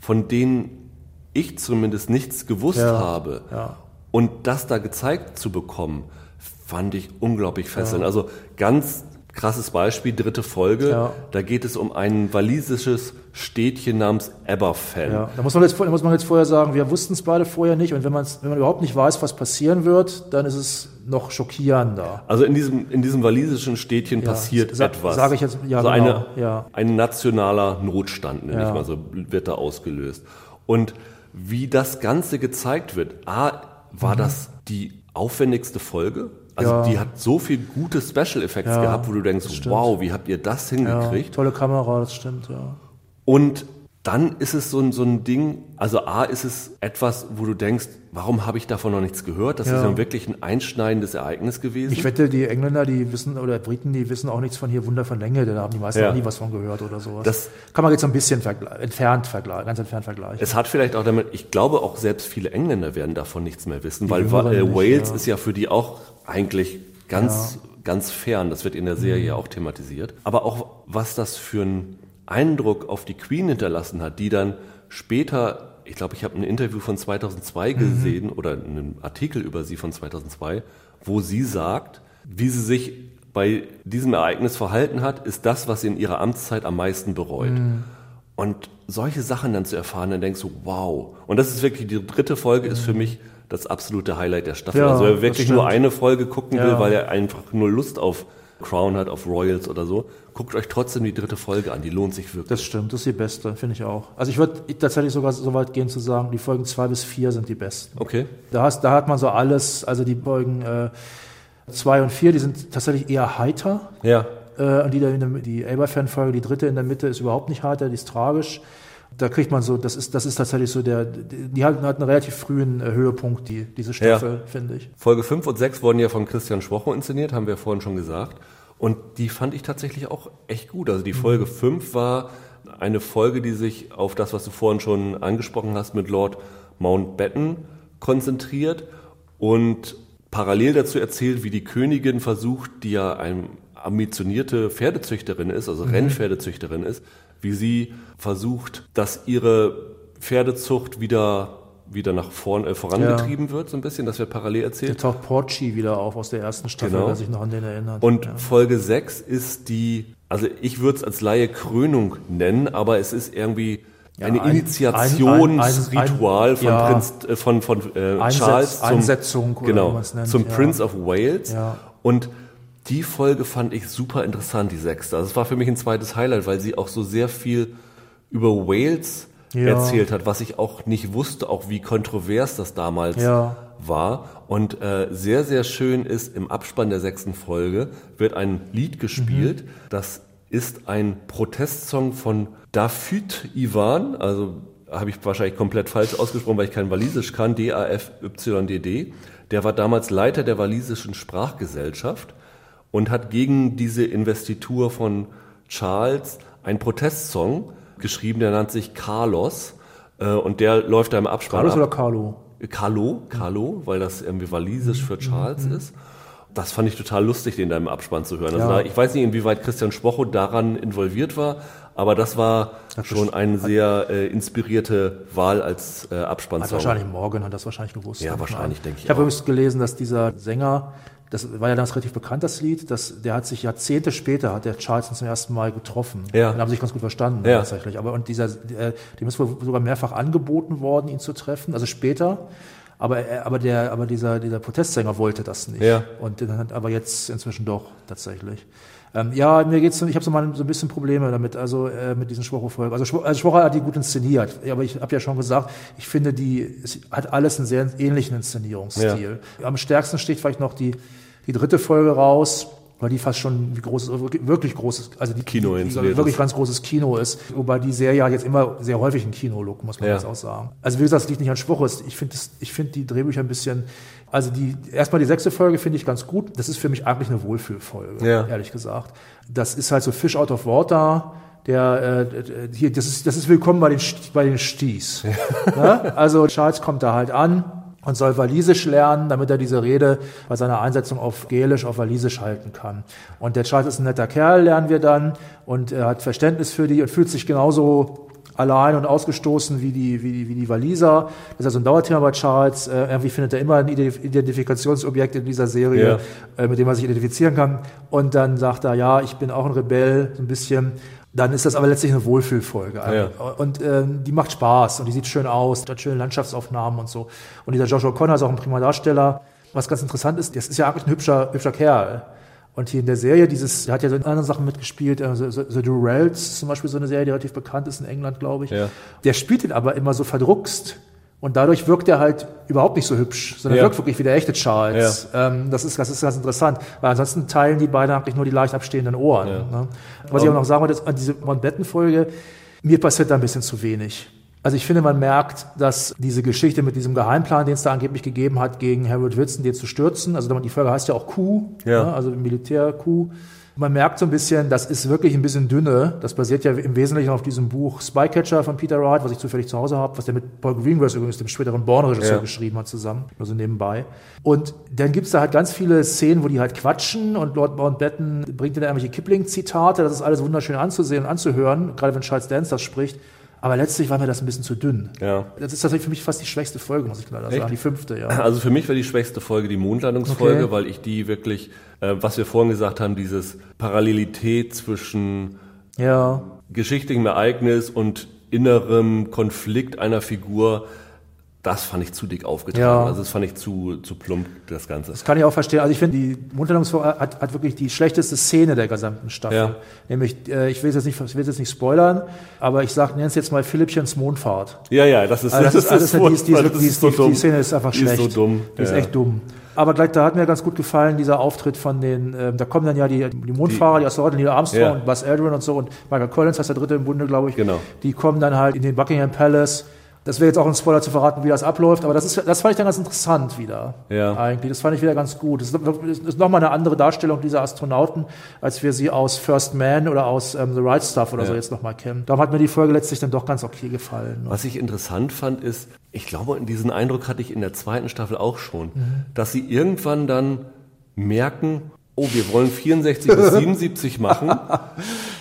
von denen ich zumindest nichts gewusst Ja. habe Ja. und das da gezeigt zu bekommen, fand ich unglaublich fesselnd. Also ganz krasses Beispiel, dritte Folge. Ja. Da geht es um ein walisisches Städtchen namens Aberfan. Ja, da muss man jetzt, da muss man jetzt vorher sagen, wir wussten es beide vorher nicht und wenn, man's, wenn man überhaupt nicht weiß, was passieren wird, dann ist es noch schockierender. Also in diesem, in diesem walisischen Städtchen Ja, passiert sa- etwas. sage ich jetzt- ja, so genau, eine, ja. Ein nationaler Notstand, nenne ich mal so, wird da ausgelöst. Und wie das Ganze gezeigt wird, A, war das die aufwendigste Folge? Also. Ja. die hat so viel gute Special Effects Ja, gehabt, wo du denkst, wow, wie habt ihr das Ja, hingekriegt? tolle Kamera, das stimmt, ja. Und dann ist es so ein, so ein Ding, also A ist es etwas, wo du denkst, warum habe ich davon noch nichts gehört? Das Ja. ist ja wirklich ein einschneidendes Ereignis gewesen. Ich wette, die Engländer, die wissen, oder Briten, die wissen auch nichts von hier Wunder von Länge, da haben die meisten Ja. auch nie was von gehört oder sowas. Das- kann man jetzt so ein bisschen vergle- entfernt vergleichen, ganz entfernt vergleichen. es hat vielleicht auch damit, ich glaube auch selbst viele Engländer werden davon nichts mehr wissen, weil Jüngeren äh, Wales ja. ist ja für die auch eigentlich ganz, ganz fern. Das wird in der Serie Mhm. ja auch thematisiert. Aber auch was das für einen Eindruck auf die Queen hinterlassen hat, die dann später, ich glaube, ich habe ein Interview von 2002 Mhm. gesehen oder einen Artikel über sie von 2002, wo sie sagt, wie sie sich bei diesem Ereignis verhalten hat, ist das, was sie in ihrer Amtszeit am meisten bereut. Mhm. Und solche Sachen dann zu erfahren, dann denkst du, wow. Und das ist wirklich, die dritte Folge ist für mich das absolute Highlight der Staffel. Ja, also wer wirklich nur eine Folge gucken will, Ja. weil er einfach nur Lust auf Crown hat, auf Royals oder so, guckt euch trotzdem die dritte Folge an. Die lohnt sich wirklich. Das stimmt, das ist die beste, finde ich auch. Also ich würde tatsächlich sogar so weit gehen zu sagen, die Folgen zwei bis vier sind die besten. Okay. Da, hast, da hat man so alles, also die Folgen äh, zwei und vier, die sind tatsächlich eher heiter. Ja. Äh, und die, der, die Aberfan-Folge, die dritte in der Mitte, ist überhaupt nicht heiter, die ist tragisch. Da kriegt man so, das ist, das ist tatsächlich so der, die, hat, hat einen relativ frühen äh, Höhepunkt, die, diese Staffel, finde ich. Folge 5 und 6 wurden ja von Christian Schwocho inszeniert, haben wir vorhin schon gesagt. Und die fand ich tatsächlich auch echt gut. Also die Folge 5 war eine Folge, die sich auf das, was du vorhin schon angesprochen hast, mit Lord Mountbatten konzentriert und parallel dazu erzählt, wie die Königin versucht, die ja eine ambitionierte Pferdezüchterin ist, also Rennpferdezüchterin ist, wie sie versucht, dass ihre Pferdezucht wieder wieder nach vorn äh, vorangetrieben wird, so ein bisschen, das wird parallel Da erzählt. taucht Porci wieder auf aus der ersten Staffel, Genau. wer sich noch an den erinnert. Und ja. Folge 6 ist die, also ich würde es als Laie Krönung nennen, aber es ist irgendwie Ja, ein, ein- Initiationsritual ein- ein- von ja. Prinz, äh, von, von äh, Einsetz- Charles zum, Einsetzung oder genau, nennt, zum ja. Prince of Wales. Ja. Und die Folge fand ich super interessant, die sechste. Also es war für mich ein zweites Highlight, weil sie auch so sehr viel über Wales Ja. erzählt hat, was ich auch nicht wusste, auch wie kontrovers das damals Ja. war. Und äh, sehr, sehr schön ist, im Abspann der sechsten Folge wird ein Lied gespielt, Mhm. das ist ein Protestsong von Dafyt Ivan, also habe ich wahrscheinlich komplett falsch ausgesprochen, weil ich kein Walisisch kann, D-A-F-Y-D-D. Der war damals Leiter der walisischen Sprachgesellschaft und hat gegen diese Investitur von Charles einen Protestsong geschrieben, der nennt sich Carlos äh, und der läuft da im Abspann Carlos ab. oder Carlo? Carlo, Carlo, weil das irgendwie walisisch für Charles ist. Das fand ich total lustig, den da im Abspann zu hören. Also Ja. da, ich weiß nicht, inwieweit Christian Spocho daran involviert war, aber das war schon eine sehr äh, inspirierte Wahl als äh, Hat Abspannsong. wahrscheinlich Morgan hat das wahrscheinlich gewusst. Ja, wahrscheinlich, denke ich Ich habe übrigens gelesen, dass dieser Sänger, das war ja damals relativ bekannt, das Lied, dass der hat sich Jahrzehnte später, hat der Charleston zum ersten Mal getroffen. Ja. Und haben sich ganz gut verstanden, Ja. tatsächlich. Aber, und dieser, äh, dem ist wohl sogar mehrfach angeboten worden, ihn zu treffen, also später. Aber, er- aber der, aber dieser, dieser Protestsänger wollte das nicht. Ja. Und den hat aber jetzt inzwischen doch, tatsächlich. Ähm, ja, mir geht's, ich habe so mal so ein bisschen Probleme damit, also äh, mit diesen Schwocho-Folgen. Also, Schwo- also Schwocho hat die gut inszeniert, Ja, aber ich habe ja schon gesagt, ich finde, die es hat alles einen sehr ähnlichen Inszenierungsstil. Am stärksten sticht vielleicht noch die, die dritte Folge raus, weil die fast schon wie großes, wirklich- großes, also die Kino die, die wirklich ist. ganz großes Kino ist, wobei die Serie hat jetzt immer sehr häufig einen Kino-Look, muss man Ja. jetzt auch sagen. Also wie gesagt, es liegt nicht an Schwocho, es- ich finde ich finde die Drehbücher ein bisschen, also die, erstmal die sechste Folge finde ich ganz gut, das ist für mich eigentlich eine Wohlfühlfolge, Ja. ehrlich gesagt. Das ist halt so Fish out of water, der äh, hier, das ist, das ist willkommen bei den bei den Sties. ne? Also Charles kommt da halt an und soll Walisisch lernen, damit er diese Rede bei seiner Einsetzung auf Gälisch auf Walisisch halten kann. Und der Charles ist ein netter Kerl, lernen wir dann, und er hat Verständnis für die und fühlt sich genauso allein und ausgestoßen wie die, wie die, wie die Waliser. Das ist also ein Dauerthema bei Charles. Äh, irgendwie findet er immer ein Identif- Identifikationsobjekt in dieser Serie, äh, mit dem er sich identifizieren kann. Und dann sagt er, ja, ich bin auch ein Rebell, so ein bisschen. Dann ist das aber letztlich eine Wohlfühlfolge. Ja. Und ähm, die macht Spaß und die sieht schön aus, hat schöne Landschaftsaufnahmen und so. Und dieser Joshua Connor ist auch ein prima Darsteller. Was ganz interessant ist, das ist ja eigentlich ein hübscher, hübscher Kerl. Und hier in der Serie, dieses, er hat ja so in anderen Sachen mitgespielt, äh, so, so, The Durrells ist zum Beispiel so eine Serie, die relativ bekannt ist in England, glaube ich. Ja. Der spielt ihn aber immer so verdruckst. Und dadurch wirkt er halt überhaupt nicht so hübsch, sondern Ja. wirkt wirklich wie der echte Charles. Ähm, das, ist, das ist ganz interessant, weil ansonsten teilen die beiden eigentlich nur die leicht abstehenden Ohren. Ne? Was ich auch noch sagen wollte, ist, an diese Mountbatten-Folge, mir passiert da ein bisschen zu wenig. Also ich finde, man merkt, dass diese Geschichte mit diesem Geheimplan, den es da angeblich gegeben hat, gegen Harold Wilson, den zu stürzen, also die Folge heißt ja auch Coup, Ja. ne? also Militär-Coup. Man merkt so ein bisschen, das ist wirklich ein bisschen dünne. Das basiert ja im Wesentlichen auf diesem Buch Spycatcher von Peter Wright, was ich zufällig zu Hause habe, was der mit Paul Greengrass übrigens, dem späteren Born-Regisseur, Ja. geschrieben hat zusammen, nur so nebenbei. Und dann gibt's da halt ganz viele Szenen, wo die halt quatschen und Lord Mountbatten bringt dann irgendwelche Kipling-Zitate. Das ist alles wunderschön anzusehen und anzuhören, gerade wenn Charles Dance das spricht. Aber letztlich war mir das ein bisschen zu dünn. Ja. Das ist tatsächlich für mich fast die schwächste Folge, muss ich leider sagen. Die fünfte, ja. Also für mich war die schwächste Folge die Mondlandungsfolge, Okay. weil ich die wirklich, äh, was wir vorhin gesagt haben, dieses Parallelität zwischen Ja. geschichtlichem Ereignis und innerem Konflikt einer Figur, das fand ich zu dick aufgetragen. Ja. Also das fand ich zu, zu plump, das Ganze. Das kann ich auch verstehen. Also ich finde, die Mundlandungsfolge hat, hat wirklich die schlechteste Szene der gesamten Staffel. Ja. Nämlich, äh, ich will es jetzt nicht, ich will jetzt nicht spoilern, aber ich sag, nenne es jetzt mal Philippchens Mondfahrt. Ja, ja, das ist, Also das ist, die, ist, die, ist, die, ist, die, so die Szene ist einfach Die schlecht. ist so dumm. Die ist Ja. echt dumm. Aber gleich, da hat mir ganz gut gefallen, dieser Auftritt von den, ähm, da kommen dann ja die, die Mondfahrer, die, Astronauten, Neil Armstrong Ja. und Buzz Aldrin und so und Michael Collins heißt der dritte im Bunde, glaube ich. Genau. Die kommen dann halt in den Buckingham Palace. Das wäre jetzt auch ein Spoiler zu verraten, wie das abläuft, aber das ist, das fand ich dann ganz interessant wieder. Ja. Eigentlich. Das fand ich wieder ganz gut. Das ist, ist nochmal eine andere Darstellung dieser Astronauten, als wir sie aus First Man oder aus ähm, The Right Stuff oder so Ja. jetzt nochmal kennen. Darum hat mir die Folge letztlich dann doch ganz okay gefallen. Was ich interessant fand, ist, ich glaube, diesen Eindruck hatte ich in der zweiten Staffel auch schon, Mhm. dass sie irgendwann dann merken, oh, wir wollen 64 bis [laughs] 77 machen.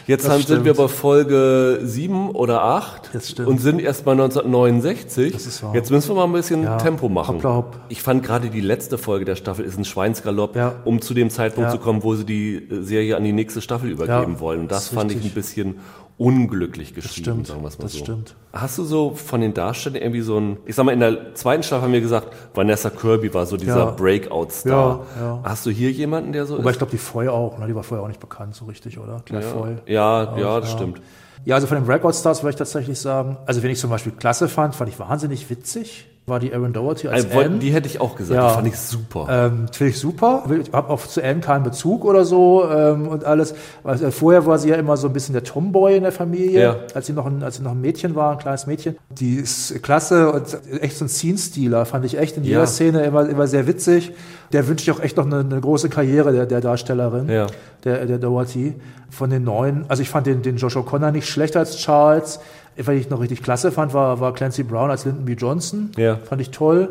Jetzt haben, sind wir bei Folge 7 oder 8 Das stimmt. und sind erst bei 1969. Das ist wahr. Jetzt müssen wir mal ein bisschen Ja. Tempo machen. Hoppla hopp. Ich fand gerade die letzte Folge der Staffel ist ein Schweinsgalopp, Ja. um zu dem Zeitpunkt Ja. zu kommen, wo sie die Serie an die nächste Staffel übergeben wollen. Und das, das fand ich richtig. ein bisschen unglücklich geschrieben, stimmt, sagen wir es mal das so. stimmt. Hast du so von den Darstellern irgendwie so ein, ich sag mal, in der zweiten Staffel haben wir gesagt, Vanessa Kirby war so dieser Ja. Breakout-Star. Ja, ja. Hast du hier jemanden, der so Wobei ich glaube, die Foy auch, ne? die war vorher auch nicht bekannt so richtig, oder? Claire Foy. Ja, ja, das stimmt. Ja, also von den Breakout Stars würde ich tatsächlich sagen, also wenn ich zum Beispiel Klasse fand, fand ich wahnsinnig witzig. War die Aaron Doherty als Also, Anne. die hätte ich auch gesagt, Ja. die fand ich super. Ähm, Finde ich super. Ich habe auch zu Anne keinen Bezug oder so ähm, und alles. Also, vorher war sie ja immer so ein bisschen der Tomboy in der Familie, Ja. als sie noch ein, als sie noch ein Mädchen war, ein kleines Mädchen. Die ist klasse und echt so ein Scene-Stealer, fand ich echt in jeder Ja. Szene immer, immer sehr witzig. Der wünsche ich auch echt noch eine, eine große Karriere der, der Darstellerin, Ja. der, der Doherty. Von den neuen, also ich fand den, den Josh O'Connor nicht schlechter als Charles. Was ich noch richtig klasse fand, war, war Clancy Brown als Lyndon B. Johnson. Ja. Fand ich toll.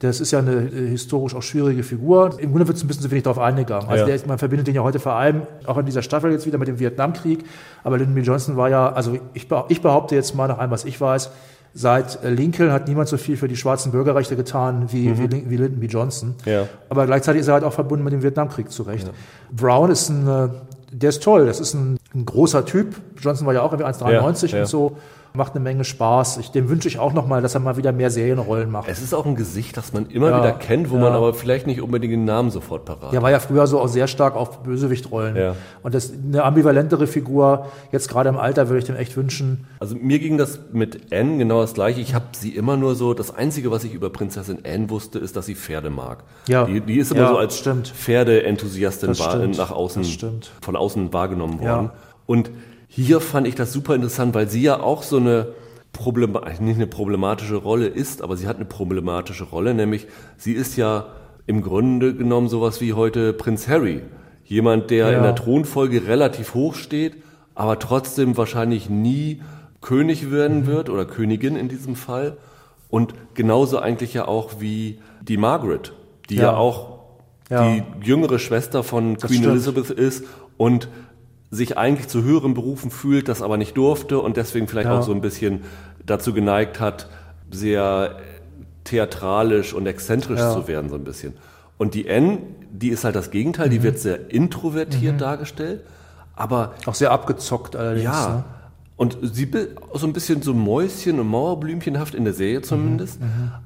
Das ist ja eine äh, historisch auch schwierige Figur. Im Grunde wird es ein bisschen zu wenig darauf eingegangen. Also Ja. der man verbindet den ja heute vor allem, auch in dieser Staffel jetzt wieder mit dem Vietnamkrieg. Aber Lyndon B. Johnson war ja, also ich, ich behaupte jetzt mal nach allem, was ich weiß, seit äh, Lincoln hat niemand so viel für die schwarzen Bürgerrechte getan wie, wie, Lin- wie Lyndon B. Johnson. Mhm. Ja. Aber gleichzeitig ist er halt auch verbunden mit dem Vietnamkrieg zurecht. Brown ist ein, äh, der ist toll. Das ist ein, ein großer Typ. Johnson war ja auch irgendwie 1,93 Ja, ja. und so. Macht eine Menge Spaß. Ich, dem wünsche ich auch nochmal, dass er mal wieder mehr Serienrollen macht. es ist auch ein Gesicht, das man immer Ja. wieder kennt, wo Ja. man aber vielleicht nicht unbedingt den Namen sofort parat Der war ja früher so auch sehr stark auf Bösewichtrollen. Ja. Und das eine ambivalentere Figur, jetzt gerade im Alter, würde ich dem echt wünschen. Also mir ging das mit Anne genau das gleiche. Ich habe sie immer nur so, das Einzige, was ich über Prinzessin Anne wusste, ist, dass sie Pferde mag. Ja. Die, die ist immer Ja, so als. Pferdeenthusiastin nach außen, Das stimmt. von außen wahrgenommen Ja. worden. Und hier fand ich das super interessant, weil sie ja auch so eine Problema nicht eine problematische Rolle ist, aber sie hat eine problematische Rolle, nämlich sie ist ja im Grunde genommen sowas wie heute Prinz Harry. Jemand, der Ja. in der Thronfolge relativ hoch steht, aber trotzdem wahrscheinlich nie König werden Mhm. wird oder Königin in diesem Fall. Und genauso eigentlich ja auch wie die Margaret, die ja, Ja. auch Ja. die jüngere Schwester von Queen stimmt. Elizabeth ist und sich eigentlich zu höheren Berufen fühlt, das aber nicht durfte und deswegen vielleicht Ja. auch so ein bisschen dazu geneigt hat, sehr theatralisch und exzentrisch Ja. zu werden, so ein bisschen. Und die N, die ist halt das Gegenteil, Mhm. die wird sehr introvertiert dargestellt, aber Auch sehr abgezockt allerdings. ja. Ne? Und sie so ein bisschen so Mäuschen und Mauerblümchenhaft in der Mhm, Serie zumindest.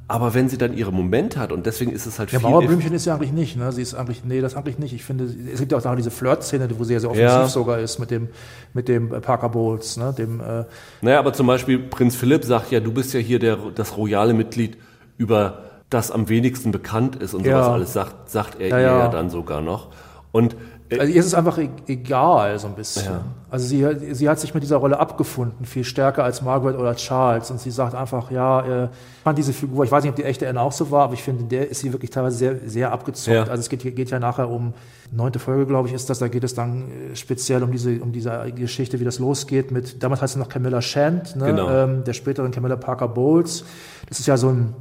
Aber wenn sie dann ihre Momente hat und deswegen ist es halt Ja, viel Mauerblümchen ist ja eigentlich nicht, ne? Sie ist eigentlich, nee, das eigentlich nicht. Ich finde, es gibt ja auch noch diese Flirt-Szene, wo sie ja sehr offensiv Ja. sogar ist mit dem, mit dem äh, Parker Bowles, ne? Dem, äh, Naja, aber zum Beispiel Prinz Philipp sagt ja, du bist ja hier der, das royale Mitglied, über das am wenigsten bekannt ist und Ja. sowas alles, sagt, sagt er Ja, ihr ja. dann sogar noch. Und Also ihr ist es einfach e- egal, so ein bisschen. Ja. Also sie, sie hat sich mit dieser Rolle abgefunden, viel stärker als Margaret oder Charles. Und sie sagt einfach, ja, äh, ich fand diese Figur, ich weiß nicht, ob die echte Anne auch so war, aber ich finde, in der ist sie wirklich teilweise sehr, sehr abgezockt. Ja. Also es geht, geht ja nachher um, neunte Folge, glaube ich, ist das, da geht es dann äh, speziell um diese, um diese Geschichte, wie das losgeht mit, damals heißt sie noch Camilla Shand, ne? Genau. ähm, der späteren Camilla Parker Bowles. Das ist ja so ein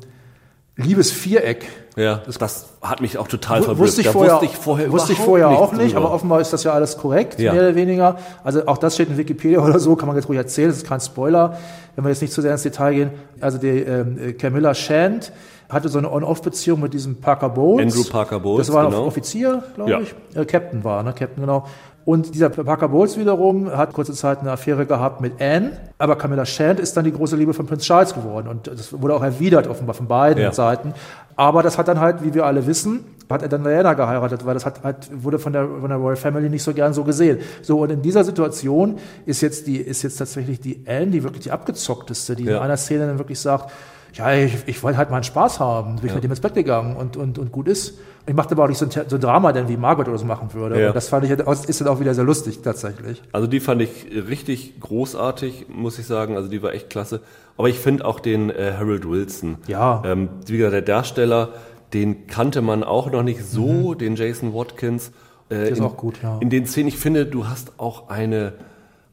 Liebesviereck. ja, das, hat mich auch total verblüfft. Wusste ich Da vorher, wusste ich vorher, wusste ich vorher auch nicht, drüber. aber offenbar ist das ja alles korrekt, Ja. mehr oder weniger. Also auch das steht in Wikipedia [laughs] oder so, kann man jetzt ruhig erzählen, das ist kein Spoiler, wenn wir jetzt nicht zu sehr ins Detail gehen. Also die ähm, äh, Camilla Shand hatte so eine On-Off-Beziehung mit diesem Parker Bowles. Andrew Parker Bowles, Das war genau. ein Offizier, glaube Ja. ich. Äh, Captain war, ne? Captain, genau. Und dieser Parker Bowles wiederum hat kurze Zeit eine Affäre gehabt mit Anne, aber Camilla Shand ist dann die große Liebe von Prinz Charles geworden und das wurde auch erwidert offenbar von beiden Ja. Seiten. Aber das hat dann halt, wie wir alle wissen, hat er dann Diana geheiratet, weil das hat, hat, wurde von der, von der Royal Family nicht so gern so gesehen. So, und in dieser Situation ist jetzt die, ist jetzt tatsächlich die Anne, die wirklich die abgezockteste, die in Ja. einer Szene dann wirklich sagt, ja, ich, ich wollte halt meinen Spaß haben, bin ich mit dem ins Bett gegangen und, und, und gut ist. Ich machte aber auch nicht so ein, so ein Drama, denn wie Margaret oder so machen würde. Ja. Das fand ich, halt ist dann auch wieder sehr lustig, tatsächlich. Also die fand ich richtig großartig, muss ich sagen. Also die war echt klasse. Aber ich finde auch den äh, Harold Wilson. Ja. Ähm, wie gesagt, der Darsteller, den kannte man auch noch nicht so, den Jason Watkins. Äh, Der ist in, auch gut, ja. In den Szenen, ich finde, du hast auch eine,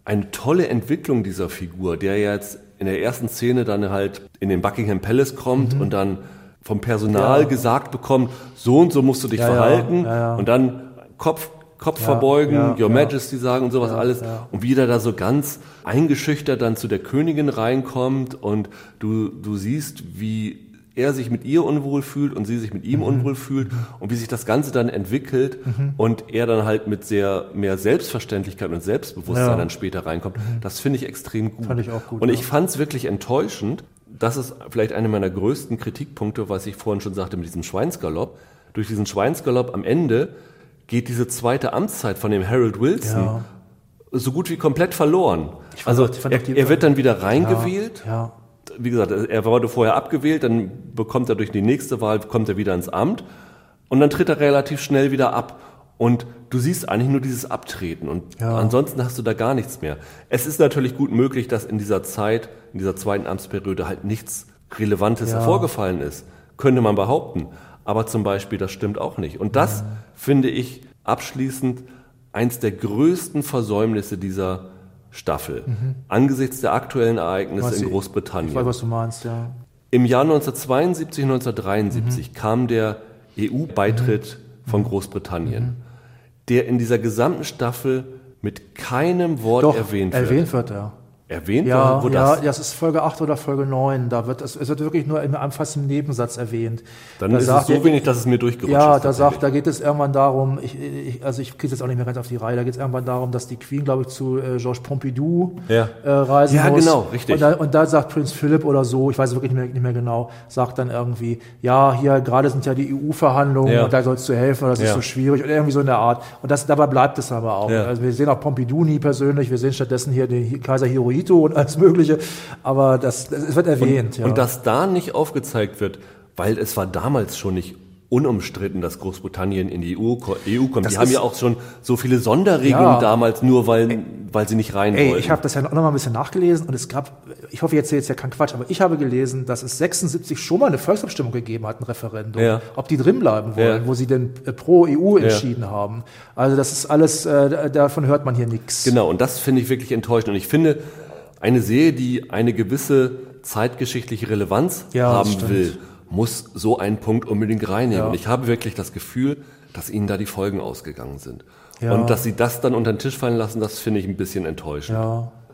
eine tolle Entwicklung dieser Figur, der jetzt in der ersten Szene dann halt in den Buckingham Palace kommt und dann vom Personal Mhm. Ja. gesagt bekommt, so und so musst du dich Ja, verhalten ja, und dann Kopf, Kopf verbeugen, Your. Majesty sagen und sowas alles. Und wie der da so ganz eingeschüchtert dann zu der Königin reinkommt und du, du siehst, wie er sich mit ihr unwohl fühlt und sie sich mit Mhm. ihm unwohl fühlt und wie sich das Ganze dann entwickelt und er dann halt mit sehr mehr Selbstverständlichkeit und Selbstbewusstsein. Mhm. dann später reinkommt. Das finde ich extrem gut. Fand ich auch gut, Und ich fand es wirklich enttäuschend. Das ist vielleicht einer meiner größten Kritikpunkte, was ich vorhin schon sagte mit diesem Schweinsgalopp. Durch diesen Schweinsgalopp am Ende geht diese zweite Amtszeit von dem Harold Wilson Ja. so gut wie komplett verloren. Also auch- er, er wird dann wieder reingewählt Ja. wie gesagt, er wurde vorher abgewählt, dann bekommt er durch die nächste Wahl, kommt er wieder ins Amt und dann tritt er relativ schnell wieder ab. Und du siehst eigentlich nur dieses Abtreten und Ja. ansonsten hast du da gar nichts mehr. Es ist natürlich gut möglich, dass in dieser Zeit, in dieser zweiten Amtsperiode halt nichts Relevantes Ja. vorgefallen ist. Könnte man behaupten. Aber zum Beispiel, das stimmt auch nicht. Und das finde ich abschließend eins der größten Versäumnisse dieser Staffel. Angesichts der aktuellen Ereignisse Mhm. Was in Großbritannien. Ich weiß, was du meinst, ja. Im Jahr 1972, 1973 kam der EU-Beitritt von Großbritannien, der in dieser gesamten Staffel mit keinem Wort Doch, erwähnt wird. erwähnt wird er. Erwähnt Ja, wo ja, das? das ist Folge 8 oder Folge 9. Da wird es, es wird wirklich nur im, fast im Nebensatz erwähnt. Dann da ist es so er- wenig, dass es mir durchgerutscht Ja, ist. da sagt, da geht es irgendwann darum, ich, ich, also ich kriege jetzt auch nicht mehr ganz auf die Reihe, da geht es irgendwann darum, dass die Queen, glaube ich, zu äh, Georges Pompidou Ja. äh, reisen Ja, muss. genau, richtig. Und da, und da sagt Prinz Philipp oder so, ich weiß es wirklich nicht mehr, nicht mehr genau, sagt dann irgendwie, ja, hier gerade sind ja die EU-Verhandlungen Ja. und da sollst du helfen, das ist Ja. so schwierig und irgendwie so in der Art. Und das, dabei bleibt es aber auch. Ja. Also wir sehen auch Pompidou nie persönlich, wir sehen stattdessen hier den Kaiser Hirohito und alles Mögliche, aber das, das es wird erwähnt. ja. Und dass da nicht aufgezeigt wird, weil es war damals schon nicht unumstritten, dass Großbritannien in die EU, EU kommt. Das die haben ja auch schon so viele Sonderregelungen Ja. damals, nur weil, weil sie nicht rein Ey, wollten. ich habe das ja noch mal ein bisschen nachgelesen und es gab, ich hoffe, jetzt jetzt ja kein Quatsch, aber ich habe gelesen, dass es 76 schon mal eine Volksabstimmung gegeben hat, ein Referendum, Ja. ob die drin bleiben wollen, Ja. wo sie denn äh, pro EU entschieden haben. Also das ist alles, äh, davon hört man hier nichts. Genau, und das finde ich wirklich enttäuschend. Und ich finde, eine Serie, die eine gewisse zeitgeschichtliche Relevanz Ja, haben will, muss so einen Punkt unbedingt reinnehmen. Ja. Und ich habe wirklich das Gefühl, dass ihnen da die Folgen ausgegangen sind. Ja. Und dass sie das dann unter den Tisch fallen lassen, das finde ich ein bisschen enttäuschend.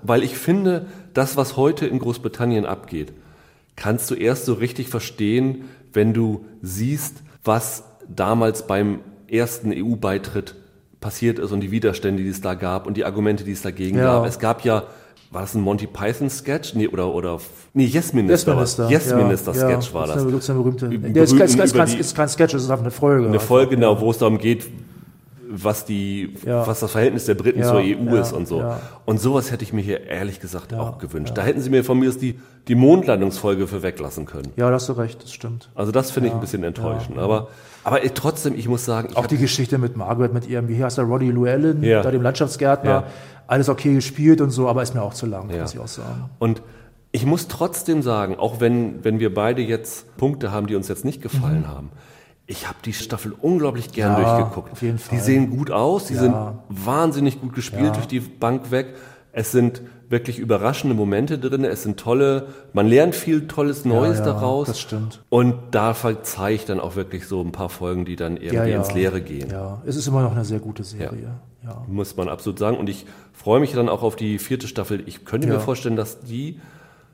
Weil ich finde, das, was heute in Großbritannien abgeht, kannst du erst so richtig verstehen, wenn du siehst, was damals beim ersten EU-Beitritt passiert ist und die Widerstände, die es da gab und die Argumente, die es dagegen gab. Es gab ja, war das ein Monty Python-Sketch? Nee, oder, oder, nee, Yes Minister. Yes war Minister. Yes Minister-Sketch ja, war das. das. Ist eine, das ist eine berühmte. Der ist, kein- ist, kein, ist kein Sketch, es ist einfach eine Folge. Eine Folge, genau, wo es darum geht, was die, Ja. was das Verhältnis der Briten Ja, zur EU ja, ist und so. Und sowas hätte ich mir hier ehrlich gesagt auch gewünscht. Da hätten sie mir von mir die, die Mondlandungsfolge für weglassen können. Ja, da hast du recht, das stimmt. Also das finde ich ein bisschen enttäuschend. Aber, aber trotzdem, ich muss sagen, ich Auch die Geschichte mit Margaret, mit ihrem, wie heißt der, Roddy Llewellyn, da dem Landschaftsgärtner, alles okay gespielt und so, aber ist mir auch zu lang, muss ich auch sagen. und ich muss trotzdem sagen, auch wenn, wenn wir beide jetzt Punkte haben, die uns jetzt nicht gefallen haben, ich habe die Staffel unglaublich gern. Ja, durchgeguckt. auf jeden Die Fall. sehen gut aus, die Ja. sind wahnsinnig gut gespielt Ja. durch die Bank weg. Es sind wirklich überraschende Momente drin, es sind tolle, man lernt viel Tolles Neues daraus. das stimmt. Und da verzeih ich dann auch wirklich so ein paar Folgen, die dann irgendwie ins Leere gehen. Ja, es ist immer noch eine sehr gute Serie. Ja. Muss man absolut sagen. Und ich freue mich dann auch auf die vierte Staffel. Ich könnte mir vorstellen, dass die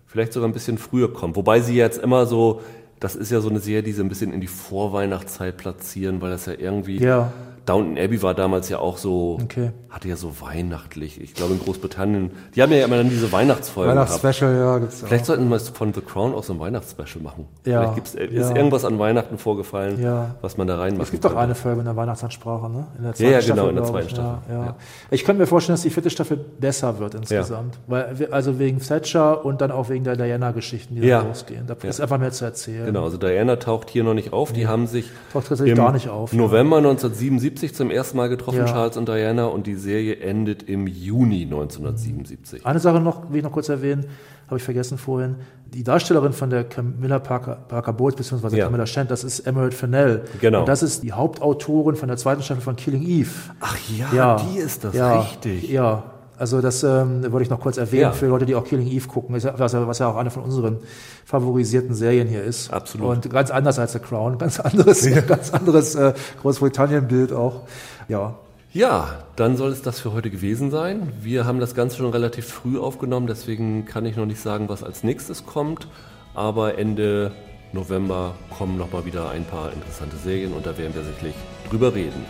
vielleicht sogar ein bisschen früher kommt. Wobei sie jetzt immer so, das ist ja so eine Serie, die sie ein bisschen in die Vorweihnachtszeit platzieren, weil das ja irgendwie. Ja. Downton Abbey war damals ja auch so, Okay. Hatte ja so weihnachtlich. Ich glaube in Großbritannien, die haben ja immer dann diese Weihnachtsfolgen. Weihnachtsspecial, ja, gibt's Vielleicht sollten wir von The Crown auch so ein Weihnachtsspecial machen. Ja, Vielleicht gibt's, äh, ist ja. irgendwas an Weihnachten vorgefallen, Ja. was man da reinmachen Es gibt doch eine Folge in der Weihnachtsansprache, ne? In der Ja, ja, genau, Staffel, in der zweiten ich. Staffel, Ja, ja. Ich könnte mir vorstellen, dass die vierte Staffel besser wird insgesamt. Weil, also wegen Thatcher und dann auch wegen der Diana-Geschichten, die da losgehen. Da ist einfach mehr zu erzählen. Genau, also Diana taucht hier noch nicht auf. Die haben sich Taucht tatsächlich im gar nicht auf. November 1977 zum ersten Mal getroffen. Charles und Diana, und die Serie endet im Juni 1977. Eine Sache noch, will ich noch kurz erwähnen, habe ich vergessen vorhin. Die Darstellerin von der Camilla Parker, Parker Bowles, beziehungsweise Ja. Camilla Shand, das ist Emerald Fennell. Genau. Und das ist die Hauptautorin von der zweiten Staffel von Killing Eve. Ach ja, Ja, die ist das, ja, richtig. Ja, also das ähm, wollte ich noch kurz erwähnen Ja. für Leute, die auch Killing Eve gucken, ja- was, ja- was ja auch eine von unseren favorisierten Serien hier ist. Absolut. Und ganz anders als The Crown, ganz anderes, [laughs] ganz anderes äh, Großbritannien-Bild auch. Ja, Ja, dann soll es das für heute gewesen sein. Wir haben das Ganze schon relativ früh aufgenommen, deswegen kann ich noch nicht sagen, was als nächstes kommt. Aber Ende November kommen nochmal wieder ein paar interessante Serien und da werden wir sicherlich drüber reden.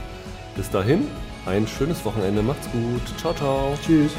Bis dahin, ein schönes Wochenende, macht's gut, ciao, ciao. tschüss.